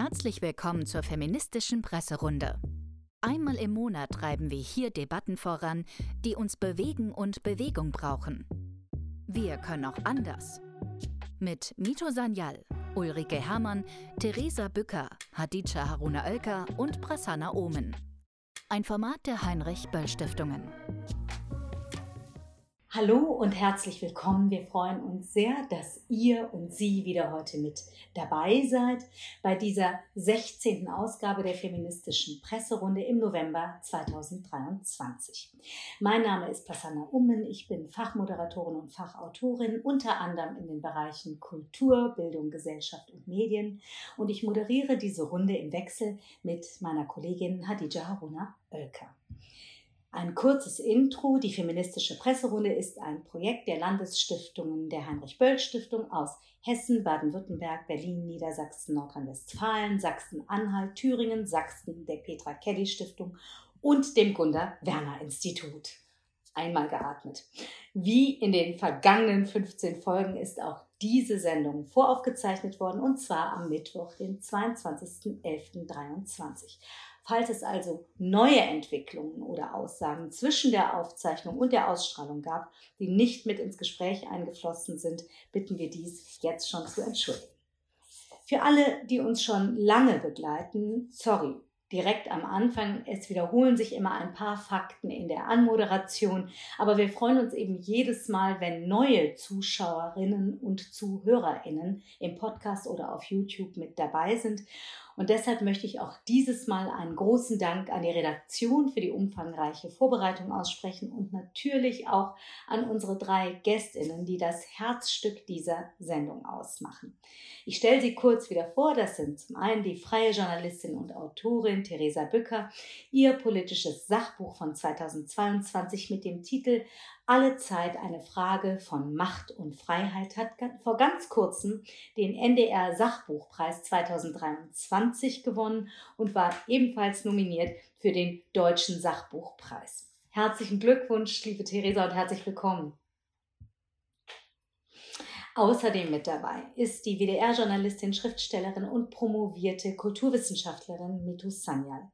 Herzlich willkommen zur feministischen Presserunde. Einmal im Monat treiben wir hier Debatten voran, die uns bewegen und Bewegung brauchen. Wir können auch anders. Mit Mito Sanyal, Ulrike Herrmann, Theresa Bücker, Hadija Haruna Oelker und Prasanna Omen. Ein Format der Heinrich-Böll-Stiftungen. Hallo und herzlich willkommen. Wir freuen uns sehr, dass ihr und Sie wieder heute mit dabei seid bei dieser 16. Ausgabe der feministischen Presserunde im November 2023. Mein Name ist Prasanna Ummen. Ich bin Fachmoderatorin und Fachautorin, unter anderem in den Bereichen Kultur, Bildung, Gesellschaft und Medien. Und ich moderiere diese Runde im Wechsel mit meiner Kollegin Hadija Haruna Oelker. Ein kurzes Intro. Die feministische Presserunde ist ein Projekt der Landesstiftungen der Heinrich-Böll-Stiftung aus Hessen, Baden-Württemberg, Berlin, Niedersachsen, Nordrhein-Westfalen, Sachsen-Anhalt, Thüringen, Sachsen, der Petra Kelly Stiftung und dem Gunda Werner Institut. Einmal geatmet. Wie in den vergangenen 15 Folgen ist auch diese Sendung voraufgezeichnet worden und zwar am Mittwoch, den 22.11.23. Falls es also neue Entwicklungen oder Aussagen zwischen der Aufzeichnung und der Ausstrahlung gab, die nicht mit ins Gespräch eingeflossen sind, bitten wir dies jetzt schon zu entschuldigen. Für alle, die uns schon lange begleiten, sorry, direkt am Anfang. Es wiederholen sich immer ein paar Fakten in der Anmoderation, aber wir freuen uns eben jedes Mal, wenn neue Zuschauerinnen und Zuhörerinnen im Podcast oder auf YouTube mit dabei sind. Und deshalb möchte ich auch dieses Mal einen großen Dank an die Redaktion für die umfangreiche Vorbereitung aussprechen und natürlich auch an unsere drei Gästinnen, die das Herzstück dieser Sendung ausmachen. Ich stelle sie kurz wieder vor. Das sind zum einen die freie Journalistin und Autorin Theresa Bücker, ihr politisches Sachbuch von 2022 mit dem Titel alle Zeit eine Frage von Macht und Freiheit hat vor ganz kurzem den NDR Sachbuchpreis 2023 gewonnen und war ebenfalls nominiert für den Deutschen Sachbuchpreis. Herzlichen Glückwunsch, liebe Theresa, und herzlich willkommen. Außerdem mit dabei ist die WDR-Journalistin, Schriftstellerin und promovierte Kulturwissenschaftlerin Mitu Sanyal.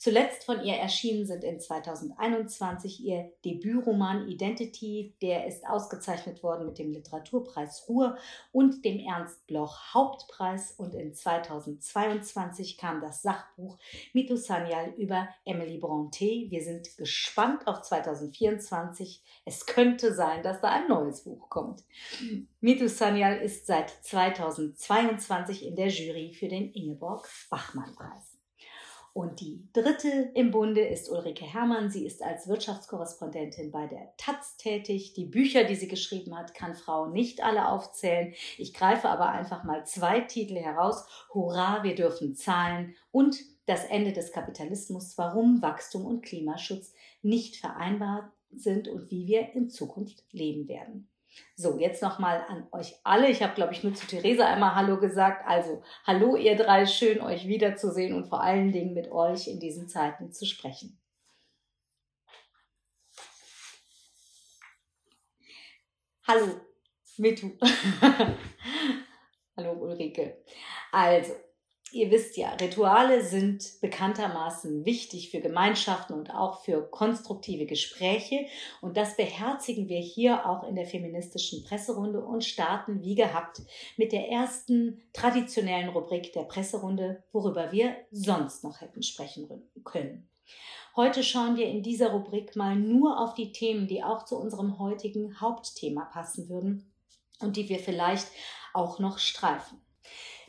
Zuletzt von ihr erschienen sind in 2021 ihr Debütroman Identity, der ist ausgezeichnet worden mit dem Literaturpreis Ruhr und dem Ernst Bloch Hauptpreis und in 2022 kam das Sachbuch Mito Sanyal über Emily Bronte. Wir sind gespannt auf 2024. Es könnte sein, dass da ein neues Buch kommt. Mito Sanyal ist seit 2022 in der Jury für den Ingeborg Bachmann Preis. Und die dritte im Bunde ist Ulrike Herrmann. Sie ist als Wirtschaftskorrespondentin bei der Taz tätig. Die Bücher, die sie geschrieben hat, kann Frau nicht alle aufzählen. Ich greife aber einfach mal zwei Titel heraus. Hurra, wir dürfen zahlen und das Ende des Kapitalismus, warum Wachstum und Klimaschutz nicht vereinbar sind und wie wir in Zukunft leben werden. So, jetzt nochmal an euch alle. Ich habe, glaube ich, nur zu Theresa einmal Hallo gesagt. Also, hallo ihr drei, schön euch wiederzusehen und vor allen Dingen mit euch in diesen Zeiten zu sprechen. Hallo, Mitu. hallo Ulrike. Also, Ihr wisst ja, Rituale sind bekanntermaßen wichtig für Gemeinschaften und auch für konstruktive Gespräche. Und das beherzigen wir hier auch in der feministischen Presserunde und starten wie gehabt mit der ersten traditionellen Rubrik der Presserunde, worüber wir sonst noch hätten sprechen können. Heute schauen wir in dieser Rubrik mal nur auf die Themen, die auch zu unserem heutigen Hauptthema passen würden und die wir vielleicht auch noch streifen.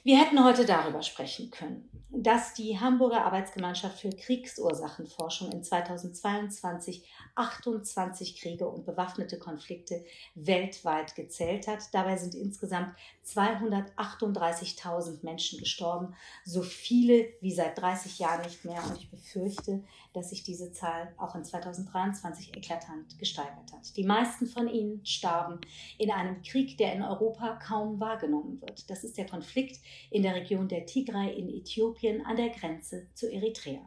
Wir hätten heute darüber sprechen können, dass die Hamburger Arbeitsgemeinschaft für Kriegsursachenforschung in 2022 28 Kriege und bewaffnete Konflikte weltweit gezählt hat. Dabei sind insgesamt 238.000 Menschen gestorben, so viele wie seit 30 Jahren nicht mehr. Und ich befürchte, dass sich diese Zahl auch in 2023 eklatant gesteigert hat. Die meisten von ihnen starben in einem Krieg, der in Europa kaum wahrgenommen wird. Das ist der Konflikt in der Region der Tigray in Äthiopien an der Grenze zu Eritrea.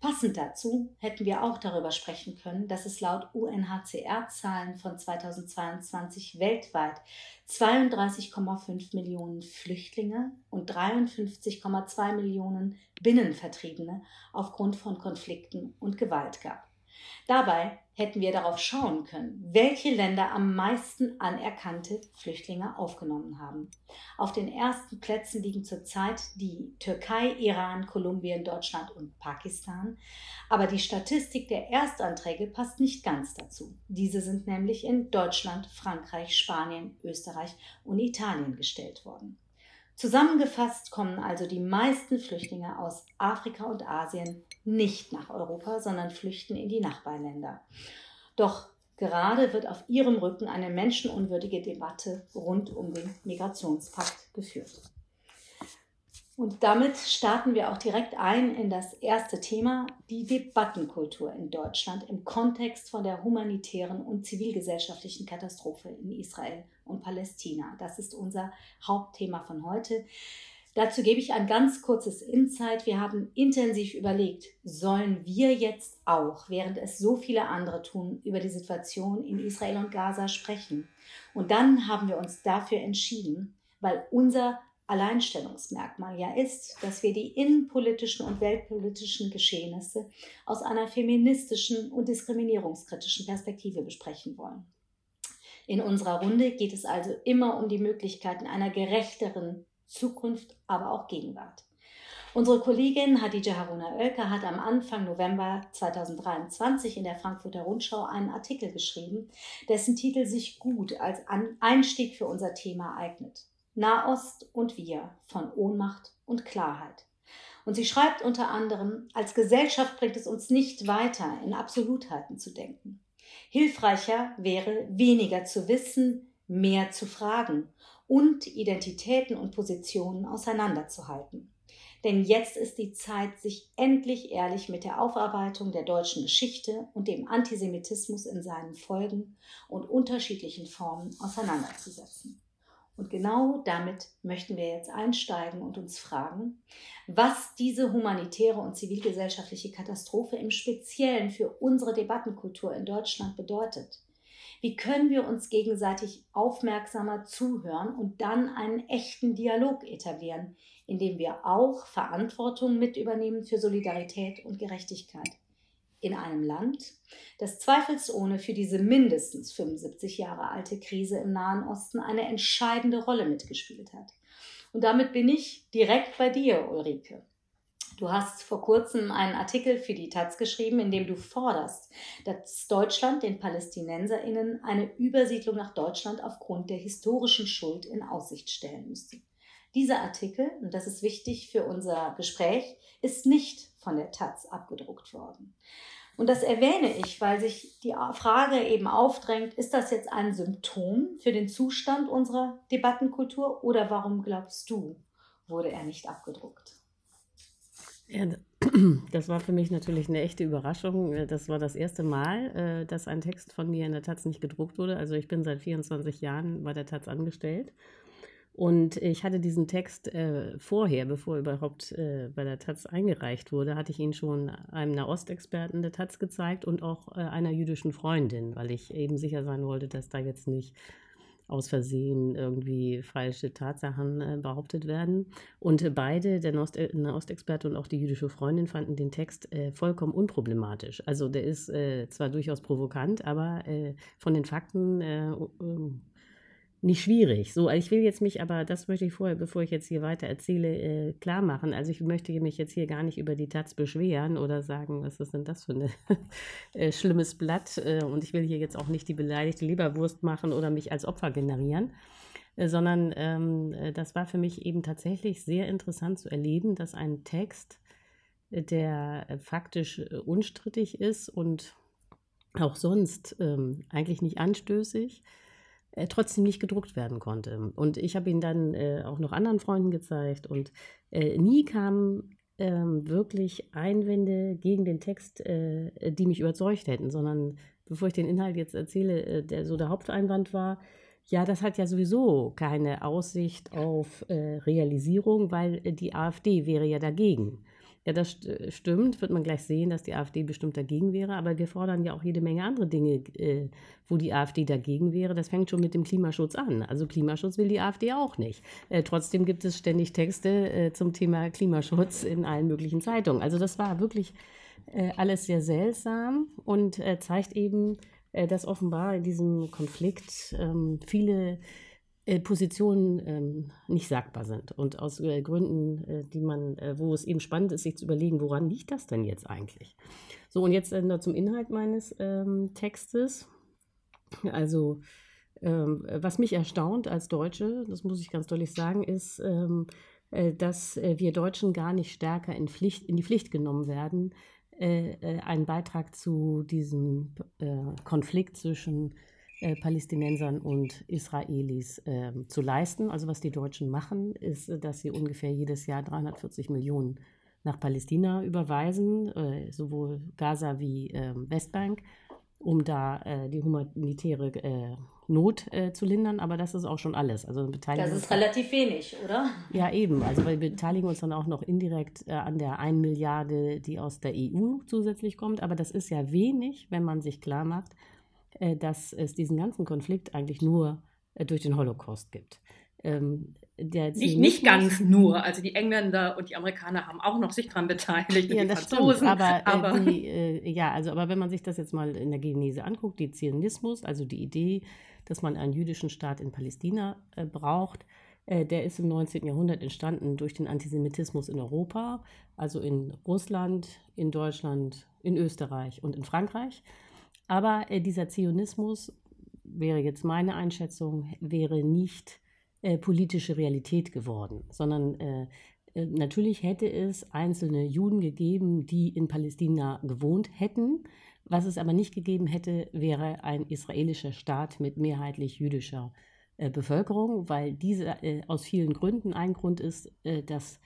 Passend dazu hätten wir auch darüber sprechen können, dass es laut UNHCR-Zahlen von 2022 weltweit 32,5 Millionen Flüchtlinge und 53,2 Millionen Binnenvertriebene aufgrund von Konflikten und Gewalt gab. Dabei hätten wir darauf schauen können, welche Länder am meisten anerkannte Flüchtlinge aufgenommen haben. Auf den ersten Plätzen liegen zurzeit die Türkei, Iran, Kolumbien, Deutschland und Pakistan. Aber die Statistik der Erstanträge passt nicht ganz dazu. Diese sind nämlich in Deutschland, Frankreich, Spanien, Österreich und Italien gestellt worden. Zusammengefasst kommen also die meisten Flüchtlinge aus Afrika und Asien nicht nach Europa, sondern flüchten in die Nachbarländer. Doch gerade wird auf ihrem Rücken eine menschenunwürdige Debatte rund um den Migrationspakt geführt. Und damit starten wir auch direkt ein in das erste Thema, die Debattenkultur in Deutschland im Kontext von der humanitären und zivilgesellschaftlichen Katastrophe in Israel und Palästina. Das ist unser Hauptthema von heute. Dazu gebe ich ein ganz kurzes Insight. Wir haben intensiv überlegt, sollen wir jetzt auch, während es so viele andere tun, über die Situation in Israel und Gaza sprechen? Und dann haben wir uns dafür entschieden, weil unser Alleinstellungsmerkmal ja ist, dass wir die innenpolitischen und weltpolitischen Geschehnisse aus einer feministischen und diskriminierungskritischen Perspektive besprechen wollen. In unserer Runde geht es also immer um die Möglichkeiten einer gerechteren Zukunft, aber auch Gegenwart. Unsere Kollegin Hadija Haruna Oelker hat am Anfang November 2023 in der Frankfurter Rundschau einen Artikel geschrieben, dessen Titel sich gut als Einstieg für unser Thema eignet. Nahost und wir von Ohnmacht und Klarheit. Und sie schreibt unter anderem, als Gesellschaft bringt es uns nicht weiter, in Absolutheiten zu denken. Hilfreicher wäre, weniger zu wissen, mehr zu fragen und Identitäten und Positionen auseinanderzuhalten. Denn jetzt ist die Zeit, sich endlich ehrlich mit der Aufarbeitung der deutschen Geschichte und dem Antisemitismus in seinen Folgen und unterschiedlichen Formen auseinanderzusetzen. Und genau damit möchten wir jetzt einsteigen und uns fragen, was diese humanitäre und zivilgesellschaftliche Katastrophe im Speziellen für unsere Debattenkultur in Deutschland bedeutet. Wie können wir uns gegenseitig aufmerksamer zuhören und dann einen echten Dialog etablieren, indem wir auch Verantwortung mit übernehmen für Solidarität und Gerechtigkeit? in einem Land, das zweifelsohne für diese mindestens 75 Jahre alte Krise im Nahen Osten eine entscheidende Rolle mitgespielt hat. Und damit bin ich direkt bei dir, Ulrike. Du hast vor kurzem einen Artikel für die Taz geschrieben, in dem du forderst, dass Deutschland den Palästinenserinnen eine Übersiedlung nach Deutschland aufgrund der historischen Schuld in Aussicht stellen müsste. Dieser Artikel, und das ist wichtig für unser Gespräch, ist nicht von der Taz abgedruckt worden. Und das erwähne ich, weil sich die Frage eben aufdrängt, ist das jetzt ein Symptom für den Zustand unserer Debattenkultur oder warum glaubst du, wurde er nicht abgedruckt? Ja, das war für mich natürlich eine echte Überraschung. Das war das erste Mal, äh, dass ein Text von mir in der Taz nicht gedruckt wurde. Also ich bin seit 24 Jahren bei der Taz angestellt und ich hatte diesen Text äh, vorher, bevor überhaupt äh, bei der Taz eingereicht wurde, hatte ich ihn schon einem Nahostexperten der Taz gezeigt und auch äh, einer jüdischen Freundin, weil ich eben sicher sein wollte, dass da jetzt nicht aus Versehen irgendwie falsche Tatsachen äh, behauptet werden. Und beide, der Nahostexperte und auch die jüdische Freundin, fanden den Text äh, vollkommen unproblematisch. Also der ist äh, zwar durchaus provokant, aber von den Fakten nicht schwierig. So, ich will jetzt mich aber, das möchte ich vorher, bevor ich jetzt hier weiter erzähle, äh, klar machen. Also ich möchte mich jetzt hier gar nicht über die Taz beschweren oder sagen, was ist denn das für ein äh, schlimmes Blatt. Äh, und ich will hier jetzt auch nicht die beleidigte Leberwurst machen oder mich als Opfer generieren, äh, sondern ähm, äh, das war für mich eben tatsächlich sehr interessant zu erleben, dass ein Text, äh, der faktisch unstrittig ist und auch sonst ähm, eigentlich nicht anstößig, äh, trotzdem nicht gedruckt werden konnte. Und ich habe ihn dann äh, auch noch anderen Freunden gezeigt und äh, nie kamen ähm, wirklich Einwände gegen den Text, äh, die mich überzeugt hätten, sondern bevor ich den Inhalt jetzt erzähle, äh, der so der Haupteinwand war, ja, das hat ja sowieso keine Aussicht auf Realisierung, weil die AfD wäre ja dagegen. Ja, das stimmt, wird man gleich sehen, dass die AfD bestimmt dagegen wäre, aber wir fordern ja auch jede Menge andere Dinge, äh, wo die AfD dagegen wäre. Das fängt schon mit dem Klimaschutz an. Also Klimaschutz will die AfD auch nicht. Äh, trotzdem gibt es ständig Texte äh, zum Thema Klimaschutz in allen möglichen Zeitungen. Also das war wirklich äh, alles sehr seltsam und äh, zeigt eben, äh, dass offenbar in diesem Konflikt ähm, viele äh, Positionen ähm, nicht sagbar sind. Und aus äh, Gründen, äh, die man, äh, wo es eben spannend ist, sich zu überlegen, woran liegt das denn jetzt eigentlich? So, und jetzt äh, noch zum Inhalt meines ähm, Textes. Also, ähm, was mich erstaunt als Deutsche, das muss ich ganz deutlich sagen, ist, ähm, äh, dass wir Deutschen gar nicht stärker in, Pflicht, in die Pflicht genommen werden, einen Beitrag zu diesem Konflikt zwischen äh, Palästinensern und Israelis äh, zu leisten. Also was die Deutschen machen, ist, dass sie ungefähr jedes Jahr 340 Millionen nach Palästina überweisen, äh, sowohl Gaza wie ähm, Westbank, um da äh, die humanitäre äh, Not äh, zu lindern, aber das ist auch schon alles. Also das ist relativ wenig, oder? Ja, eben. Also wir beteiligen uns dann auch noch indirekt äh, an der 1 Milliarde, die aus der EU zusätzlich kommt. Aber das ist ja wenig, wenn man sich klar macht, äh, dass es diesen ganzen Konflikt eigentlich nur äh, durch den Holocaust gibt. Ähm, nicht, nicht ganz nur. Also die Engländer und die Amerikaner haben auch noch sich daran beteiligt. Ja, das Franzosen, stimmt. Aber, äh, aber die, äh, ja, also aber wenn man sich das jetzt mal in der Genese anguckt, die Zionismus, also die Idee, dass man einen jüdischen Staat in Palästina äh, braucht, äh, der ist im 19. Jahrhundert entstanden durch den Antisemitismus in Europa, also in Russland, in Deutschland, in Österreich und in Frankreich. Aber äh, dieser Zionismus, wäre jetzt meine Einschätzung, wäre nicht äh, politische Realität geworden, sondern äh, äh, natürlich hätte es einzelne Juden gegeben, die in Palästina gewohnt hätten. Was es aber nicht gegeben hätte, wäre ein israelischer Staat mit mehrheitlich jüdischer äh, Bevölkerung, weil diese äh, aus vielen Gründen ein Grund ist, dass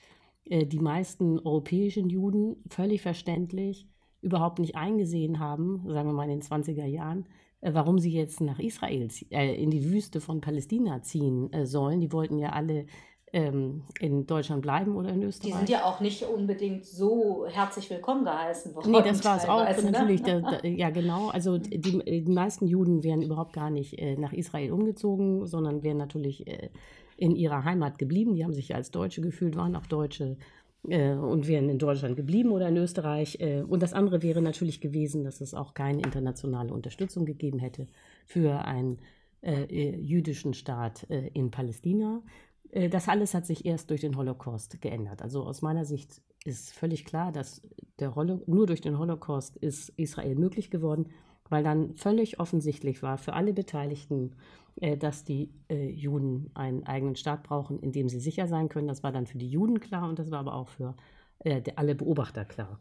die meisten europäischen Juden völlig verständlich überhaupt nicht eingesehen haben, sagen wir mal in den 20er Jahren, äh, warum sie jetzt nach Israel, äh, in die Wüste von Palästina ziehen äh, sollen. Die wollten ja alle ähm, in Deutschland bleiben oder in Österreich. Die sind ja auch nicht unbedingt so herzlich willkommen geheißen worden. Nee, das war es auch ne? natürlich. Da, da, ja, genau. Also die, die meisten Juden wären überhaupt gar nicht äh, nach Israel umgezogen, sondern wären natürlich äh, in ihrer Heimat geblieben. Die haben sich als Deutsche gefühlt, waren auch Deutsche äh, und wären in Deutschland geblieben oder in Österreich. Äh, und das andere wäre natürlich gewesen, dass es auch keine internationale Unterstützung gegeben hätte für einen äh, äh jüdischen Staat äh, in Palästina. Äh, das alles hat sich erst durch den Holocaust geändert. Also aus meiner Sicht ist völlig klar, dass der nur durch den Holocaust ist Israel möglich geworden, weil dann völlig offensichtlich war für alle Beteiligten, äh, dass die äh, Juden einen eigenen Staat brauchen, in dem sie sicher sein können. Das war dann für die Juden klar und das war aber auch für äh, alle Beobachter klar.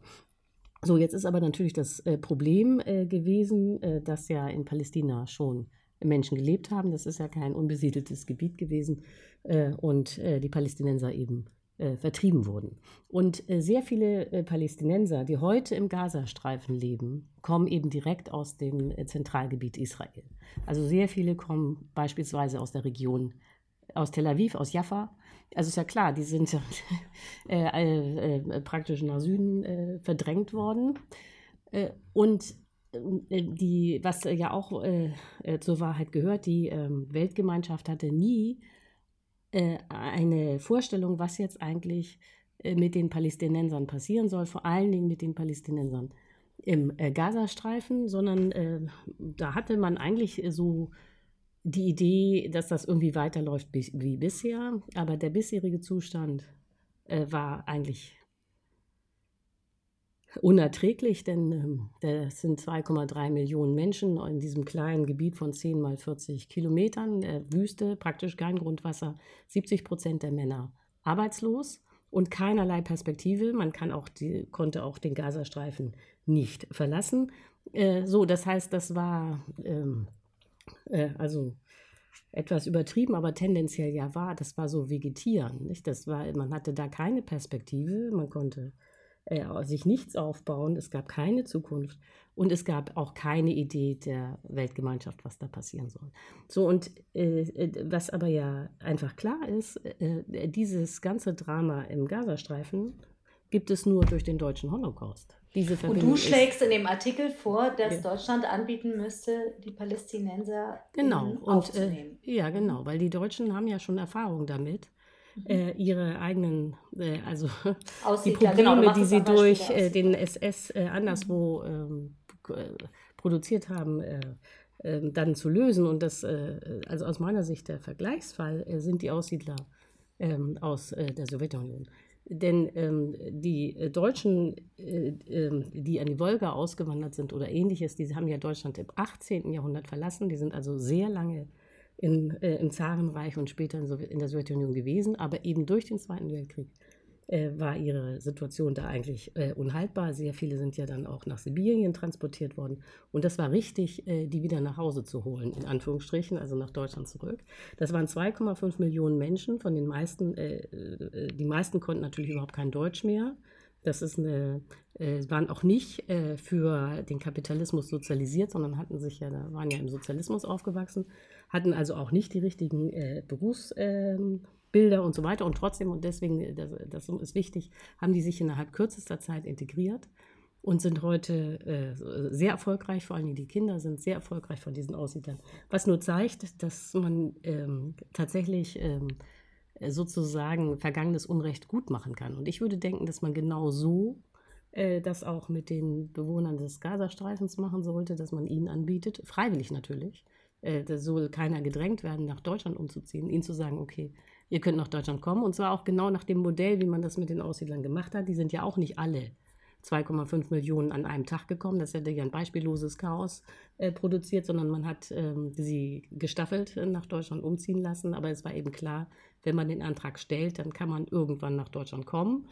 So, jetzt ist aber natürlich das äh, Problem äh, gewesen, äh, dass ja in Palästina schon Menschen gelebt haben. Das ist ja kein unbesiedeltes Gebiet gewesen und die Palästinenser eben äh, vertrieben wurden. Und äh, sehr viele äh, Palästinenser, die heute im Gazastreifen leben, kommen eben direkt aus dem Zentralgebiet Israel. Also sehr viele kommen beispielsweise aus der Region, aus Tel Aviv, aus Jaffa. Also ist ja klar, die sind praktisch nach Süden verdrängt worden. und die, was ja auch zur Wahrheit gehört, die ähm, Weltgemeinschaft hatte nie äh, eine Vorstellung, was jetzt eigentlich äh, mit den Palästinensern passieren soll, vor allen Dingen mit den Palästinensern im äh, Gazastreifen, sondern da hatte man eigentlich so die Idee, dass das irgendwie weiterläuft wie, bisher, aber der bisherige Zustand war eigentlich unerträglich, denn ähm, das sind 2,3 Millionen Menschen in diesem kleinen Gebiet von 10 mal 40 Kilometern, äh, Wüste, praktisch kein Grundwasser, 70 Prozent der Männer arbeitslos und keinerlei Perspektive. Man kann auch die, konnte auch den Gazastreifen nicht verlassen. Äh, so, das heißt, das war ähm, äh, also etwas übertrieben, aber tendenziell ja war. Das war so Vegetieren. Nicht? Das war, man hatte da keine Perspektive. Man konnte äh, sich nichts aufbauen, es gab keine Zukunft und es gab auch keine Idee der Weltgemeinschaft, was da passieren soll. So, und äh, äh was aber ja einfach klar ist, äh, dieses ganze Drama im Gazastreifen gibt es nur durch den deutschen Holocaust. Diese Und du schlägst in dem Artikel vor, dass ja. Deutschland anbieten müsste, die Palästinenser genau. Und, aufzunehmen. Äh, ja, genau, weil die Deutschen haben ja schon Erfahrung damit. Äh, ihre eigenen, äh, also Aussiedler, die genau, Probleme, genau, die sie durch äh, den SS äh, anderswo ähm, äh, produziert haben, ähm, dann zu lösen. Und das, also aus meiner Sicht der Vergleichsfall, sind die Aussiedler ähm, aus der Sowjetunion. Denn ähm, die äh, Deutschen, äh, äh, die an die Wolga ausgewandert sind oder ähnliches, die haben ja Deutschland im 18. Jahrhundert verlassen. Die sind also sehr lange in, äh, im Zarenreich und später in, in, der Sowjetunion gewesen. Aber eben durch den Zweiten Weltkrieg äh, war ihre Situation da eigentlich äh, unhaltbar. Sehr viele sind ja dann auch nach Sibirien transportiert worden. Und das war richtig, äh, die wieder nach Hause zu holen, in Anführungsstrichen, also nach Deutschland zurück. Das waren 2,5 Millionen Menschen, von den meisten, äh, äh, die meisten konnten natürlich überhaupt kein Deutsch mehr. Das ist eine, äh, waren auch nicht äh, für den Kapitalismus sozialisiert, sondern hatten sich ja, waren ja im Sozialismus aufgewachsen, hatten also auch nicht die richtigen äh, Berufs, ähm, und so weiter. Und trotzdem, und deswegen, äh, das, das ist wichtig, haben die sich innerhalb kürzester Zeit integriert und sind heute äh, sehr erfolgreich, vor allem die Kinder sind sehr erfolgreich von diesen Aussiedlern. Was nur zeigt, dass man ähm, tatsächlich ähm, sozusagen vergangenes Unrecht gut machen kann. Und ich würde denken, dass man genau so äh, das auch mit den Bewohnern des Gazastreifens machen sollte, dass man ihnen anbietet, freiwillig natürlich, äh, da soll keiner gedrängt werden, nach Deutschland umzuziehen, ihnen zu sagen, okay, ihr könnt nach Deutschland kommen. Und zwar auch genau nach dem Modell, wie man das mit den Aussiedlern gemacht hat. Die sind ja auch nicht alle 2,5 Millionen an einem Tag gekommen. Das hätte ja ein beispielloses Chaos äh, produziert, sondern man hat ähm, sie gestaffelt äh, nach Deutschland umziehen lassen. Aber es war eben klar, wenn man den Antrag stellt, dann kann man irgendwann nach Deutschland kommen.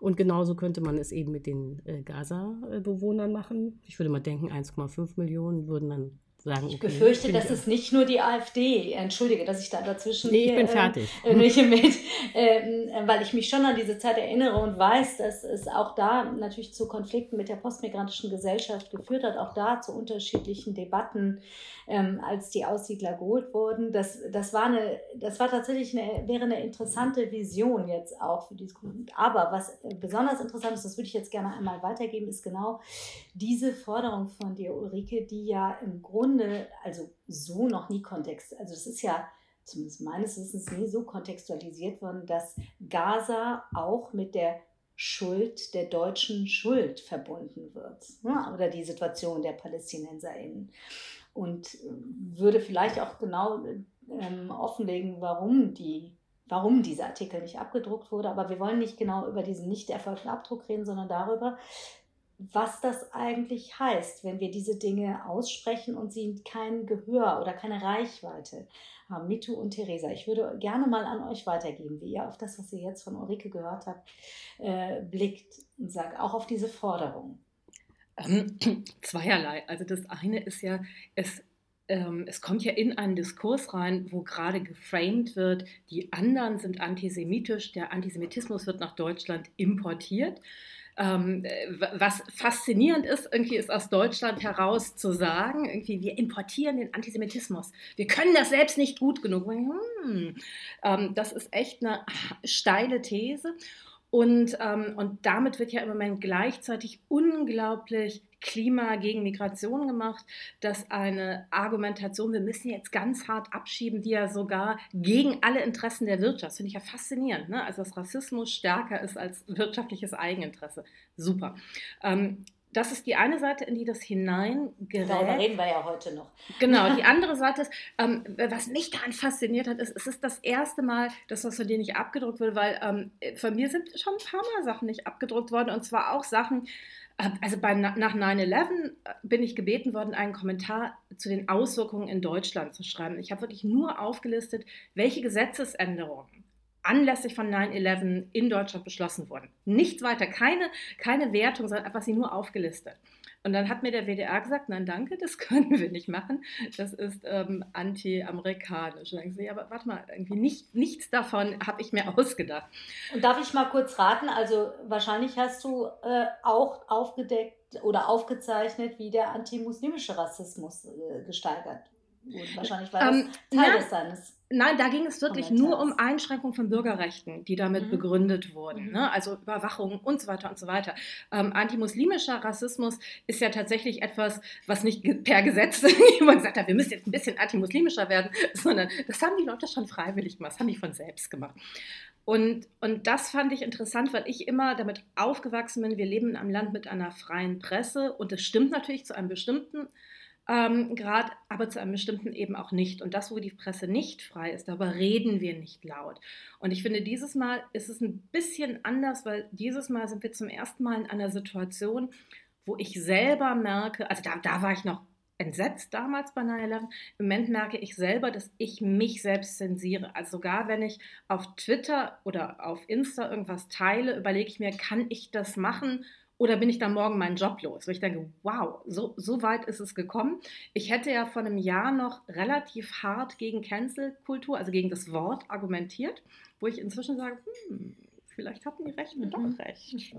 Und genauso könnte man es eben mit den äh, Gaza-Bewohnern machen. Ich würde mal denken, 1,5 Millionen würden dann sagen, okay, ich befürchte, dass es nicht nur die AfD, entschuldige, dass ich da dazwischen nee, ich bin fertig. Äh, mit, äh, weil ich mich schon an diese Zeit erinnere und weiß, dass es auch da natürlich zu Konflikten mit der postmigrantischen Gesellschaft geführt hat, auch da zu unterschiedlichen Debatten, ähm, als die Aussiedler geholt wurden. Das, das war eine, das war tatsächlich eine, wäre eine interessante Vision jetzt auch für diese Aber was besonders interessant ist, das würde ich jetzt gerne einmal weitergeben, ist genau diese Forderung von dir, Ulrike, die ja im Grunde Grunde also so noch nie kontext, also es ist ja zumindest meines Wissens nie so kontextualisiert worden, dass Gaza auch mit der Schuld der deutschen Schuld verbunden wird ne? oder die Situation der PalästinenserInnen und äh, würde vielleicht auch genau ähm, offenlegen, warum die warum dieser Artikel nicht abgedruckt wurde. Aber wir wollen nicht genau über diesen nicht erfolgten Abdruck reden, sondern darüber, was das eigentlich heißt, wenn wir diese Dinge aussprechen und sie kein Gehör oder keine Reichweite haben. Mitu und Theresa, ich würde gerne mal an euch weitergeben, wie ihr auf das, was ihr jetzt von Ulrike gehört habt, äh, blickt und sagt, auch auf diese Forderung. Ähm, zweierlei. Also das eine ist ja, es ähm, es kommt ja in einen Diskurs rein, wo gerade geframed wird, die anderen sind antisemitisch, der Antisemitismus wird nach Deutschland importiert. Ähm, was faszinierend ist, irgendwie ist aus Deutschland heraus zu sagen, irgendwie wir importieren den Antisemitismus. Wir können das selbst nicht gut genug. Hm, ähm, das ist echt eine steile These. Und, ähm, und damit wird ja im Moment gleichzeitig unglaublich Klima gegen Migration gemacht, dass eine Argumentation, wir müssen jetzt ganz hart abschieben, die ja sogar gegen alle Interessen der Wirtschaft, finde ich ja faszinierend, ne? also dass Rassismus stärker ist als wirtschaftliches Eigeninteresse. Super. Ähm, das ist die eine Seite, in die das hineingerät. Darüber reden wir ja heute noch. Genau, die andere Seite ist, ähm, was mich daran fasziniert hat, ist, es ist das erste Mal, dass das von dir nicht abgedruckt wird, weil ähm, von mir sind schon ein paar Mal Sachen nicht abgedruckt worden und zwar auch Sachen, äh, also bei, nach 9-11 äh, bin ich gebeten worden, einen Kommentar zu den Auswirkungen in Deutschland zu schreiben. Ich habe wirklich nur aufgelistet, welche Gesetzesänderungen anlässlich von 9-11 in Deutschland beschlossen wurden. Nichts weiter, keine, keine Wertung, sondern einfach sie nur aufgelistet. Und dann hat mir der WDR gesagt, nein, danke, das können wir nicht machen. Das ist ähm, anti-amerikanisch. Und dann ich, aber warte mal, irgendwie nicht, nichts davon habe ich mir ausgedacht. Und darf ich mal kurz raten? Also wahrscheinlich hast du äh, auch aufgedeckt oder aufgezeichnet, wie der antimuslimische Rassismus äh, gesteigert Gut, wahrscheinlich war das ähm, Teil ja, des seines. Nein, da ging es wirklich Kommentars. nur um Einschränkung von Bürgerrechten, die damit mhm. begründet wurden. Mhm. Ne? Also Überwachung und so weiter und so weiter. Ähm, antimuslimischer Rassismus ist ja tatsächlich etwas, was nicht per Gesetz jemand gesagt hat, wir müssen jetzt ein bisschen antimuslimischer werden, sondern das haben die Leute schon freiwillig gemacht, das haben die von selbst gemacht. Und, und das fand ich interessant, weil ich immer damit aufgewachsen bin, wir leben in einem Land mit einer freien Presse und das stimmt natürlich zu einem bestimmten ähm, Grad, aber zu einem bestimmten eben auch nicht. Und das, wo die Presse nicht frei ist, darüber reden wir nicht laut. Und ich finde, dieses Mal ist es ein bisschen anders, weil dieses Mal sind wir zum ersten Mal in einer Situation, wo ich selber merke, also da, da war ich noch entsetzt damals bei 9-11. Im Moment merke ich selber, dass ich mich selbst zensiere. Also sogar wenn ich auf Twitter oder auf Insta irgendwas teile, überlege ich mir, kann ich das machen? Oder bin ich dann morgen meinen Job los? Wo ich denke, wow, so, so weit ist es gekommen. Ich hätte ja vor einem Jahr noch relativ hart gegen Cancel-Kultur, also gegen das Wort argumentiert, wo ich inzwischen sage, hm, vielleicht hatten die Rechten doch mhm. recht.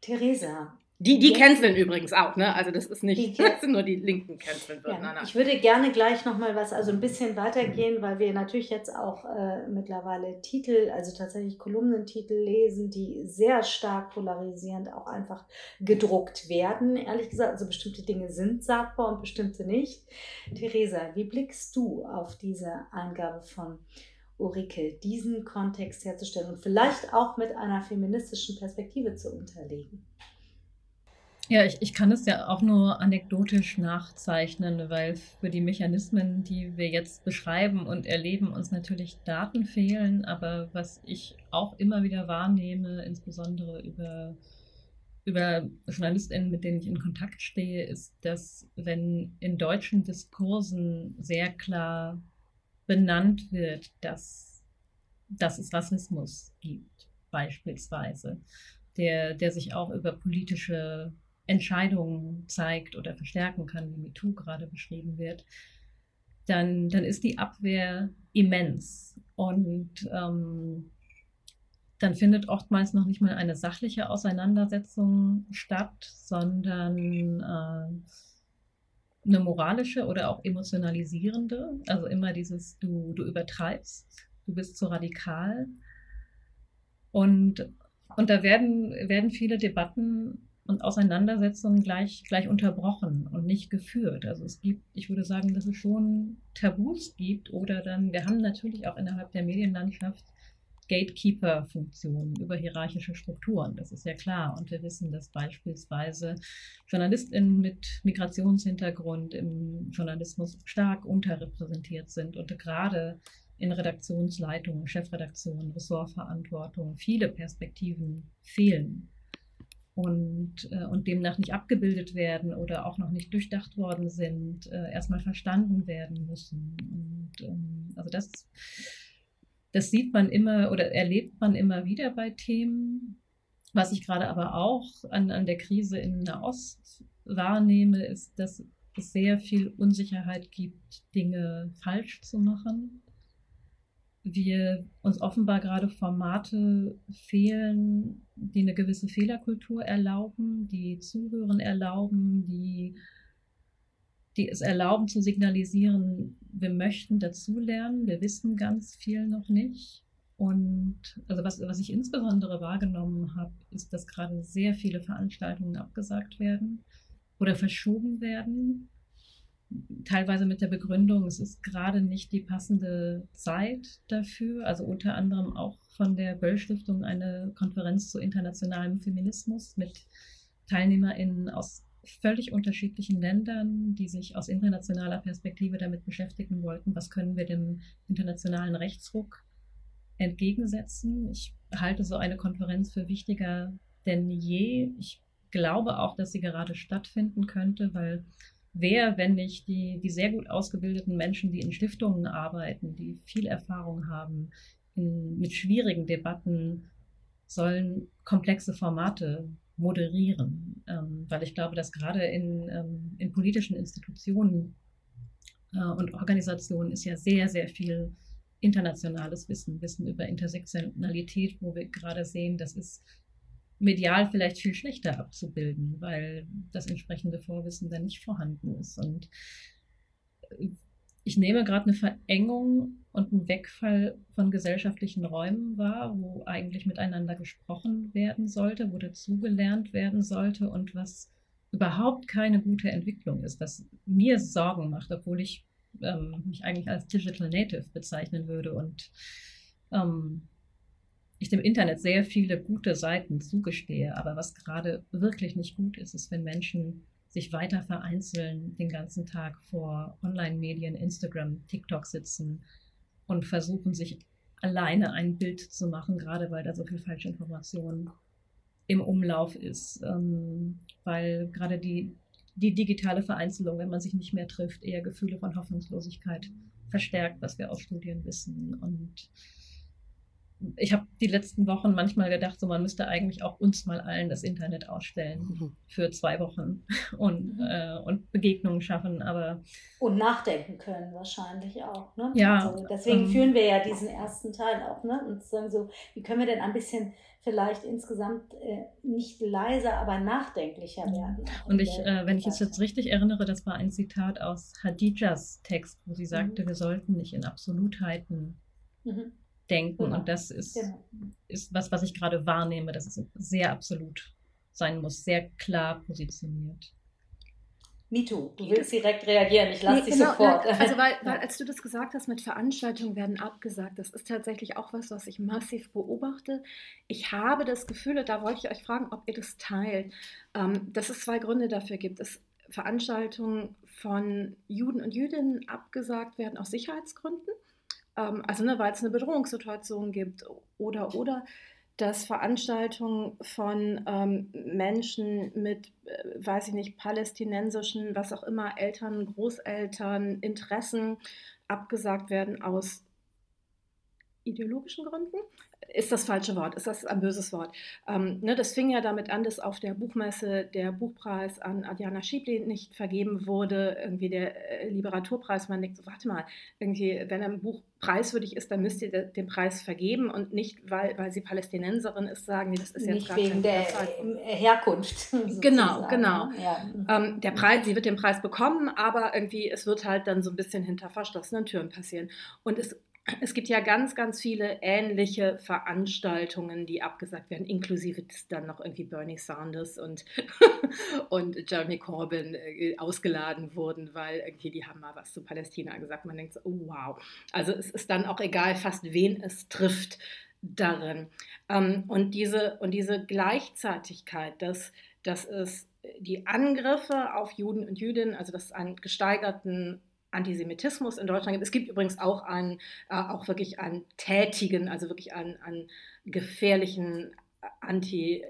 Theresa, die, die canceln übrigens auch, ne? Also das ist nicht, das sind nur die Linken canceln würden. Ja, ich würde gerne gleich nochmal was, also ein bisschen weitergehen, weil wir natürlich jetzt auch äh, mittlerweile Titel, also tatsächlich Kolumnentitel lesen, die sehr stark polarisierend auch einfach gedruckt werden, ehrlich gesagt. Also bestimmte Dinge sind sagbar und bestimmte nicht. Theresa, wie blickst du auf diese Eingabe von Ulrike, diesen Kontext herzustellen und vielleicht auch mit einer feministischen Perspektive zu unterlegen? Ja, ich, ich kann es ja auch nur anekdotisch nachzeichnen, weil für die Mechanismen, die wir jetzt beschreiben und erleben, uns natürlich Daten fehlen. Aber was ich auch immer wieder wahrnehme, insbesondere über, über JournalistInnen, mit denen ich in Kontakt stehe, ist, dass wenn in deutschen Diskursen sehr klar benannt wird, dass, dass es Rassismus gibt, beispielsweise, der, der sich auch über politische Entscheidungen zeigt oder verstärken kann, wie MeToo gerade beschrieben wird, dann, dann ist die Abwehr immens. Und ähm, dann findet oftmals noch nicht mal eine sachliche Auseinandersetzung statt, sondern äh, eine moralische oder auch emotionalisierende. Also immer dieses, du, du übertreibst, du bist zu radikal. Und, und da werden, werden viele Debatten und Auseinandersetzungen gleich, gleich unterbrochen und nicht geführt. Also es gibt, ich würde sagen, dass es schon Tabus gibt oder dann, wir haben natürlich auch innerhalb der Medienlandschaft Gatekeeper-Funktionen über hierarchische Strukturen. Das ist ja klar. Und wir wissen, dass beispielsweise JournalistInnen mit Migrationshintergrund im Journalismus stark unterrepräsentiert sind und gerade in Redaktionsleitungen, Chefredaktionen, Ressortverantwortung viele Perspektiven fehlen und, äh, und demnach nicht abgebildet werden oder auch noch nicht durchdacht worden sind, äh, erstmal verstanden werden müssen. Und ähm, also das, das sieht man immer oder erlebt man immer wieder bei Themen. Was ich gerade aber auch an, an der Krise in Nahost wahrnehme, ist, dass es sehr viel Unsicherheit gibt, Dinge falsch zu machen wir uns offenbar gerade Formate fehlen, die eine gewisse Fehlerkultur erlauben, die Zuhören erlauben, die, die es erlauben zu signalisieren, wir möchten dazulernen, wir wissen ganz viel noch nicht. Und also was, was ich insbesondere wahrgenommen habe, ist, dass gerade sehr viele Veranstaltungen abgesagt werden oder verschoben werden teilweise mit der Begründung, es ist gerade nicht die passende Zeit dafür. Also unter anderem auch von der Böll Stiftung eine Konferenz zu internationalem Feminismus mit TeilnehmerInnen aus völlig unterschiedlichen Ländern, die sich aus internationaler Perspektive damit beschäftigen wollten, was können wir dem internationalen Rechtsruck entgegensetzen. Ich halte so eine Konferenz für wichtiger denn je. Ich glaube auch, dass sie gerade stattfinden könnte, weil wer, wenn nicht die, die sehr gut ausgebildeten Menschen, die in Stiftungen arbeiten, die viel Erfahrung haben in, mit schwierigen Debatten, sollen komplexe Formate moderieren. Ähm, weil ich glaube, dass gerade in, ähm, in politischen Institutionen äh, und Organisationen ist ja sehr, sehr viel internationales Wissen, Wissen über Intersektionalität, wo wir gerade sehen, das ist medial vielleicht viel schlechter abzubilden, weil das entsprechende Vorwissen dann nicht vorhanden ist. Und ich nehme gerade eine Verengung und einen Wegfall von gesellschaftlichen Räumen wahr, wo eigentlich miteinander gesprochen werden sollte, wo dazugelernt werden sollte und was überhaupt keine gute Entwicklung ist, was mir Sorgen macht, obwohl ich ähm, mich eigentlich als Digital Native bezeichnen würde und ähm, ich dem Internet sehr viele gute Seiten zugestehe. Aber was gerade wirklich nicht gut ist, ist, wenn Menschen sich weiter vereinzeln, den ganzen Tag vor Online-Medien, Instagram, TikTok sitzen und versuchen, sich alleine ein Bild zu machen, gerade weil da so viel falsche Information im Umlauf ist. Ähm, weil gerade die, die digitale Vereinzelung, wenn man sich nicht mehr trifft, eher Gefühle von Hoffnungslosigkeit verstärkt, was wir aus Studien wissen. Und ich habe die letzten Wochen manchmal gedacht, so man müsste eigentlich auch uns mal allen das Internet ausstellen mhm. für zwei Wochen und, mhm. äh, und Begegnungen schaffen, aber und nachdenken können wahrscheinlich auch. Ne? Ja. Also deswegen ähm, führen wir ja diesen ersten Teil auch, ne? Und sagen so, wie können wir denn ein bisschen vielleicht insgesamt äh, nicht leiser, aber nachdenklicher werden. Und ich, äh, wenn ich es jetzt richtig erinnere, das war ein Zitat aus Hadijas Text, wo sie sagte, mhm. wir sollten nicht in Absolutheiten mhm denken. Genau. Und das ist, genau. ist was, was ich gerade wahrnehme, dass es sehr absolut sein muss, sehr klar positioniert. MeToo, du willst direkt reagieren, ich lasse nee, dich genau, sofort. Ja, also weil, weil als du das gesagt hast, mit Veranstaltungen werden abgesagt, das ist tatsächlich auch was, was ich massiv beobachte. Ich habe das Gefühl, da wollte ich euch fragen, ob ihr das teilt, ähm, dass es zwei Gründe dafür gibt. Dass Veranstaltungen von Juden und Jüdinnen abgesagt werden aus Sicherheitsgründen ähm, also ne, weil es eine Bedrohungssituation gibt oder oder dass Veranstaltungen von ähm, Menschen mit, äh, weiß ich nicht, palästinensischen, was auch immer, Eltern, Großeltern, Interessen abgesagt werden aus ideologischen Gründen ist das falsche Wort, ist das ein böses Wort. Ähm, ne, das fing ja damit an, dass auf der Buchmesse der Buchpreis an Adriana Schiebli nicht vergeben wurde, irgendwie der äh, Literaturpreis. Man denkt so, warte mal, irgendwie, wenn ein Buch preiswürdig ist, dann müsst ihr den Preis vergeben und nicht, weil, weil sie Palästinenserin ist, sagen die, das ist jetzt nicht wegen der Fall. Herkunft. Genau, genau. Ja. Ähm, der Preis, sie wird den Preis bekommen, aber irgendwie, es wird halt dann so ein bisschen hinter verschlossenen Türen passieren. Und es es gibt ja ganz, ganz viele ähnliche Veranstaltungen, die abgesagt werden, inklusive dann noch irgendwie Bernie Sanders und, und Jeremy Corbyn äh, ausgeladen wurden, weil irgendwie die haben mal was zu Palästina gesagt. Man denkt so, oh, wow. Also es ist dann auch egal, fast wen es trifft darin. Ähm, und, diese, und diese Gleichzeitigkeit, dass, dass es die Angriffe auf Juden und Jüdinnen, also dass es einen gesteigerten Antisemitismus in Deutschland gibt. Es gibt übrigens auch einen, äh, auch wirklich einen tätigen, also wirklich einen, einen gefährlichen Anti-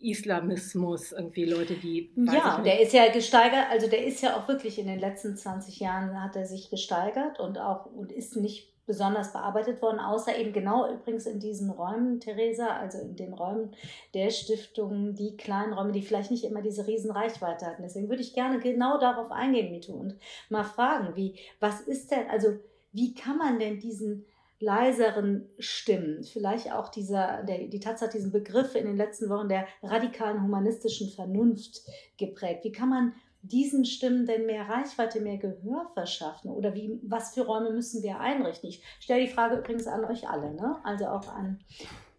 Islamismus, irgendwie Leute, die. Ja, der ist ja gesteigert, also der ist ja auch wirklich in den letzten 20 Jahren hat er sich gesteigert und auch und ist nicht besonders bearbeitet worden, außer eben genau übrigens in diesen Räumen, Theresa, also in den Räumen der Stiftung, die kleinen Räume, die vielleicht nicht immer diese riesen Reichweite hatten. Deswegen würde ich gerne genau darauf eingehen, Mitu, und mal fragen, wie, was ist denn, also wie kann man denn diesen leiseren Stimmen, vielleicht auch dieser, der, die Taz hat diesen Begriff in den letzten Wochen der radikalen humanistischen Vernunft geprägt. Wie kann man diesen Stimmen denn mehr Reichweite, mehr Gehör verschaffen? Oder wie, was für Räume müssen wir einrichten? Ich stelle die Frage übrigens an euch alle, ne? also auch an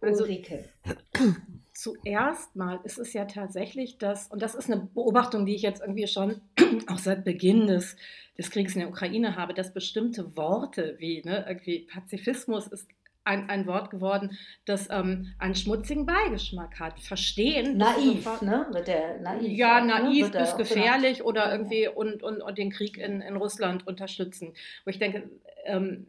also Ulrike. Zuerst mal ist es ja tatsächlich das, und das ist eine Beobachtung, die ich jetzt irgendwie schon auch seit Beginn des, des Krieges in der Ukraine habe, dass bestimmte Worte wie ne, irgendwie Pazifismus ist ein, ein Wort geworden, das ähm, einen schmutzigen Beigeschmack hat. Verstehen. Naiv, sofort, ne? Wird der naiv. Ja, auch, ne? naiv ne? bis gefährlich oder irgendwie und, und, und den Krieg in, in Russland unterstützen. Wo ich denke, ähm,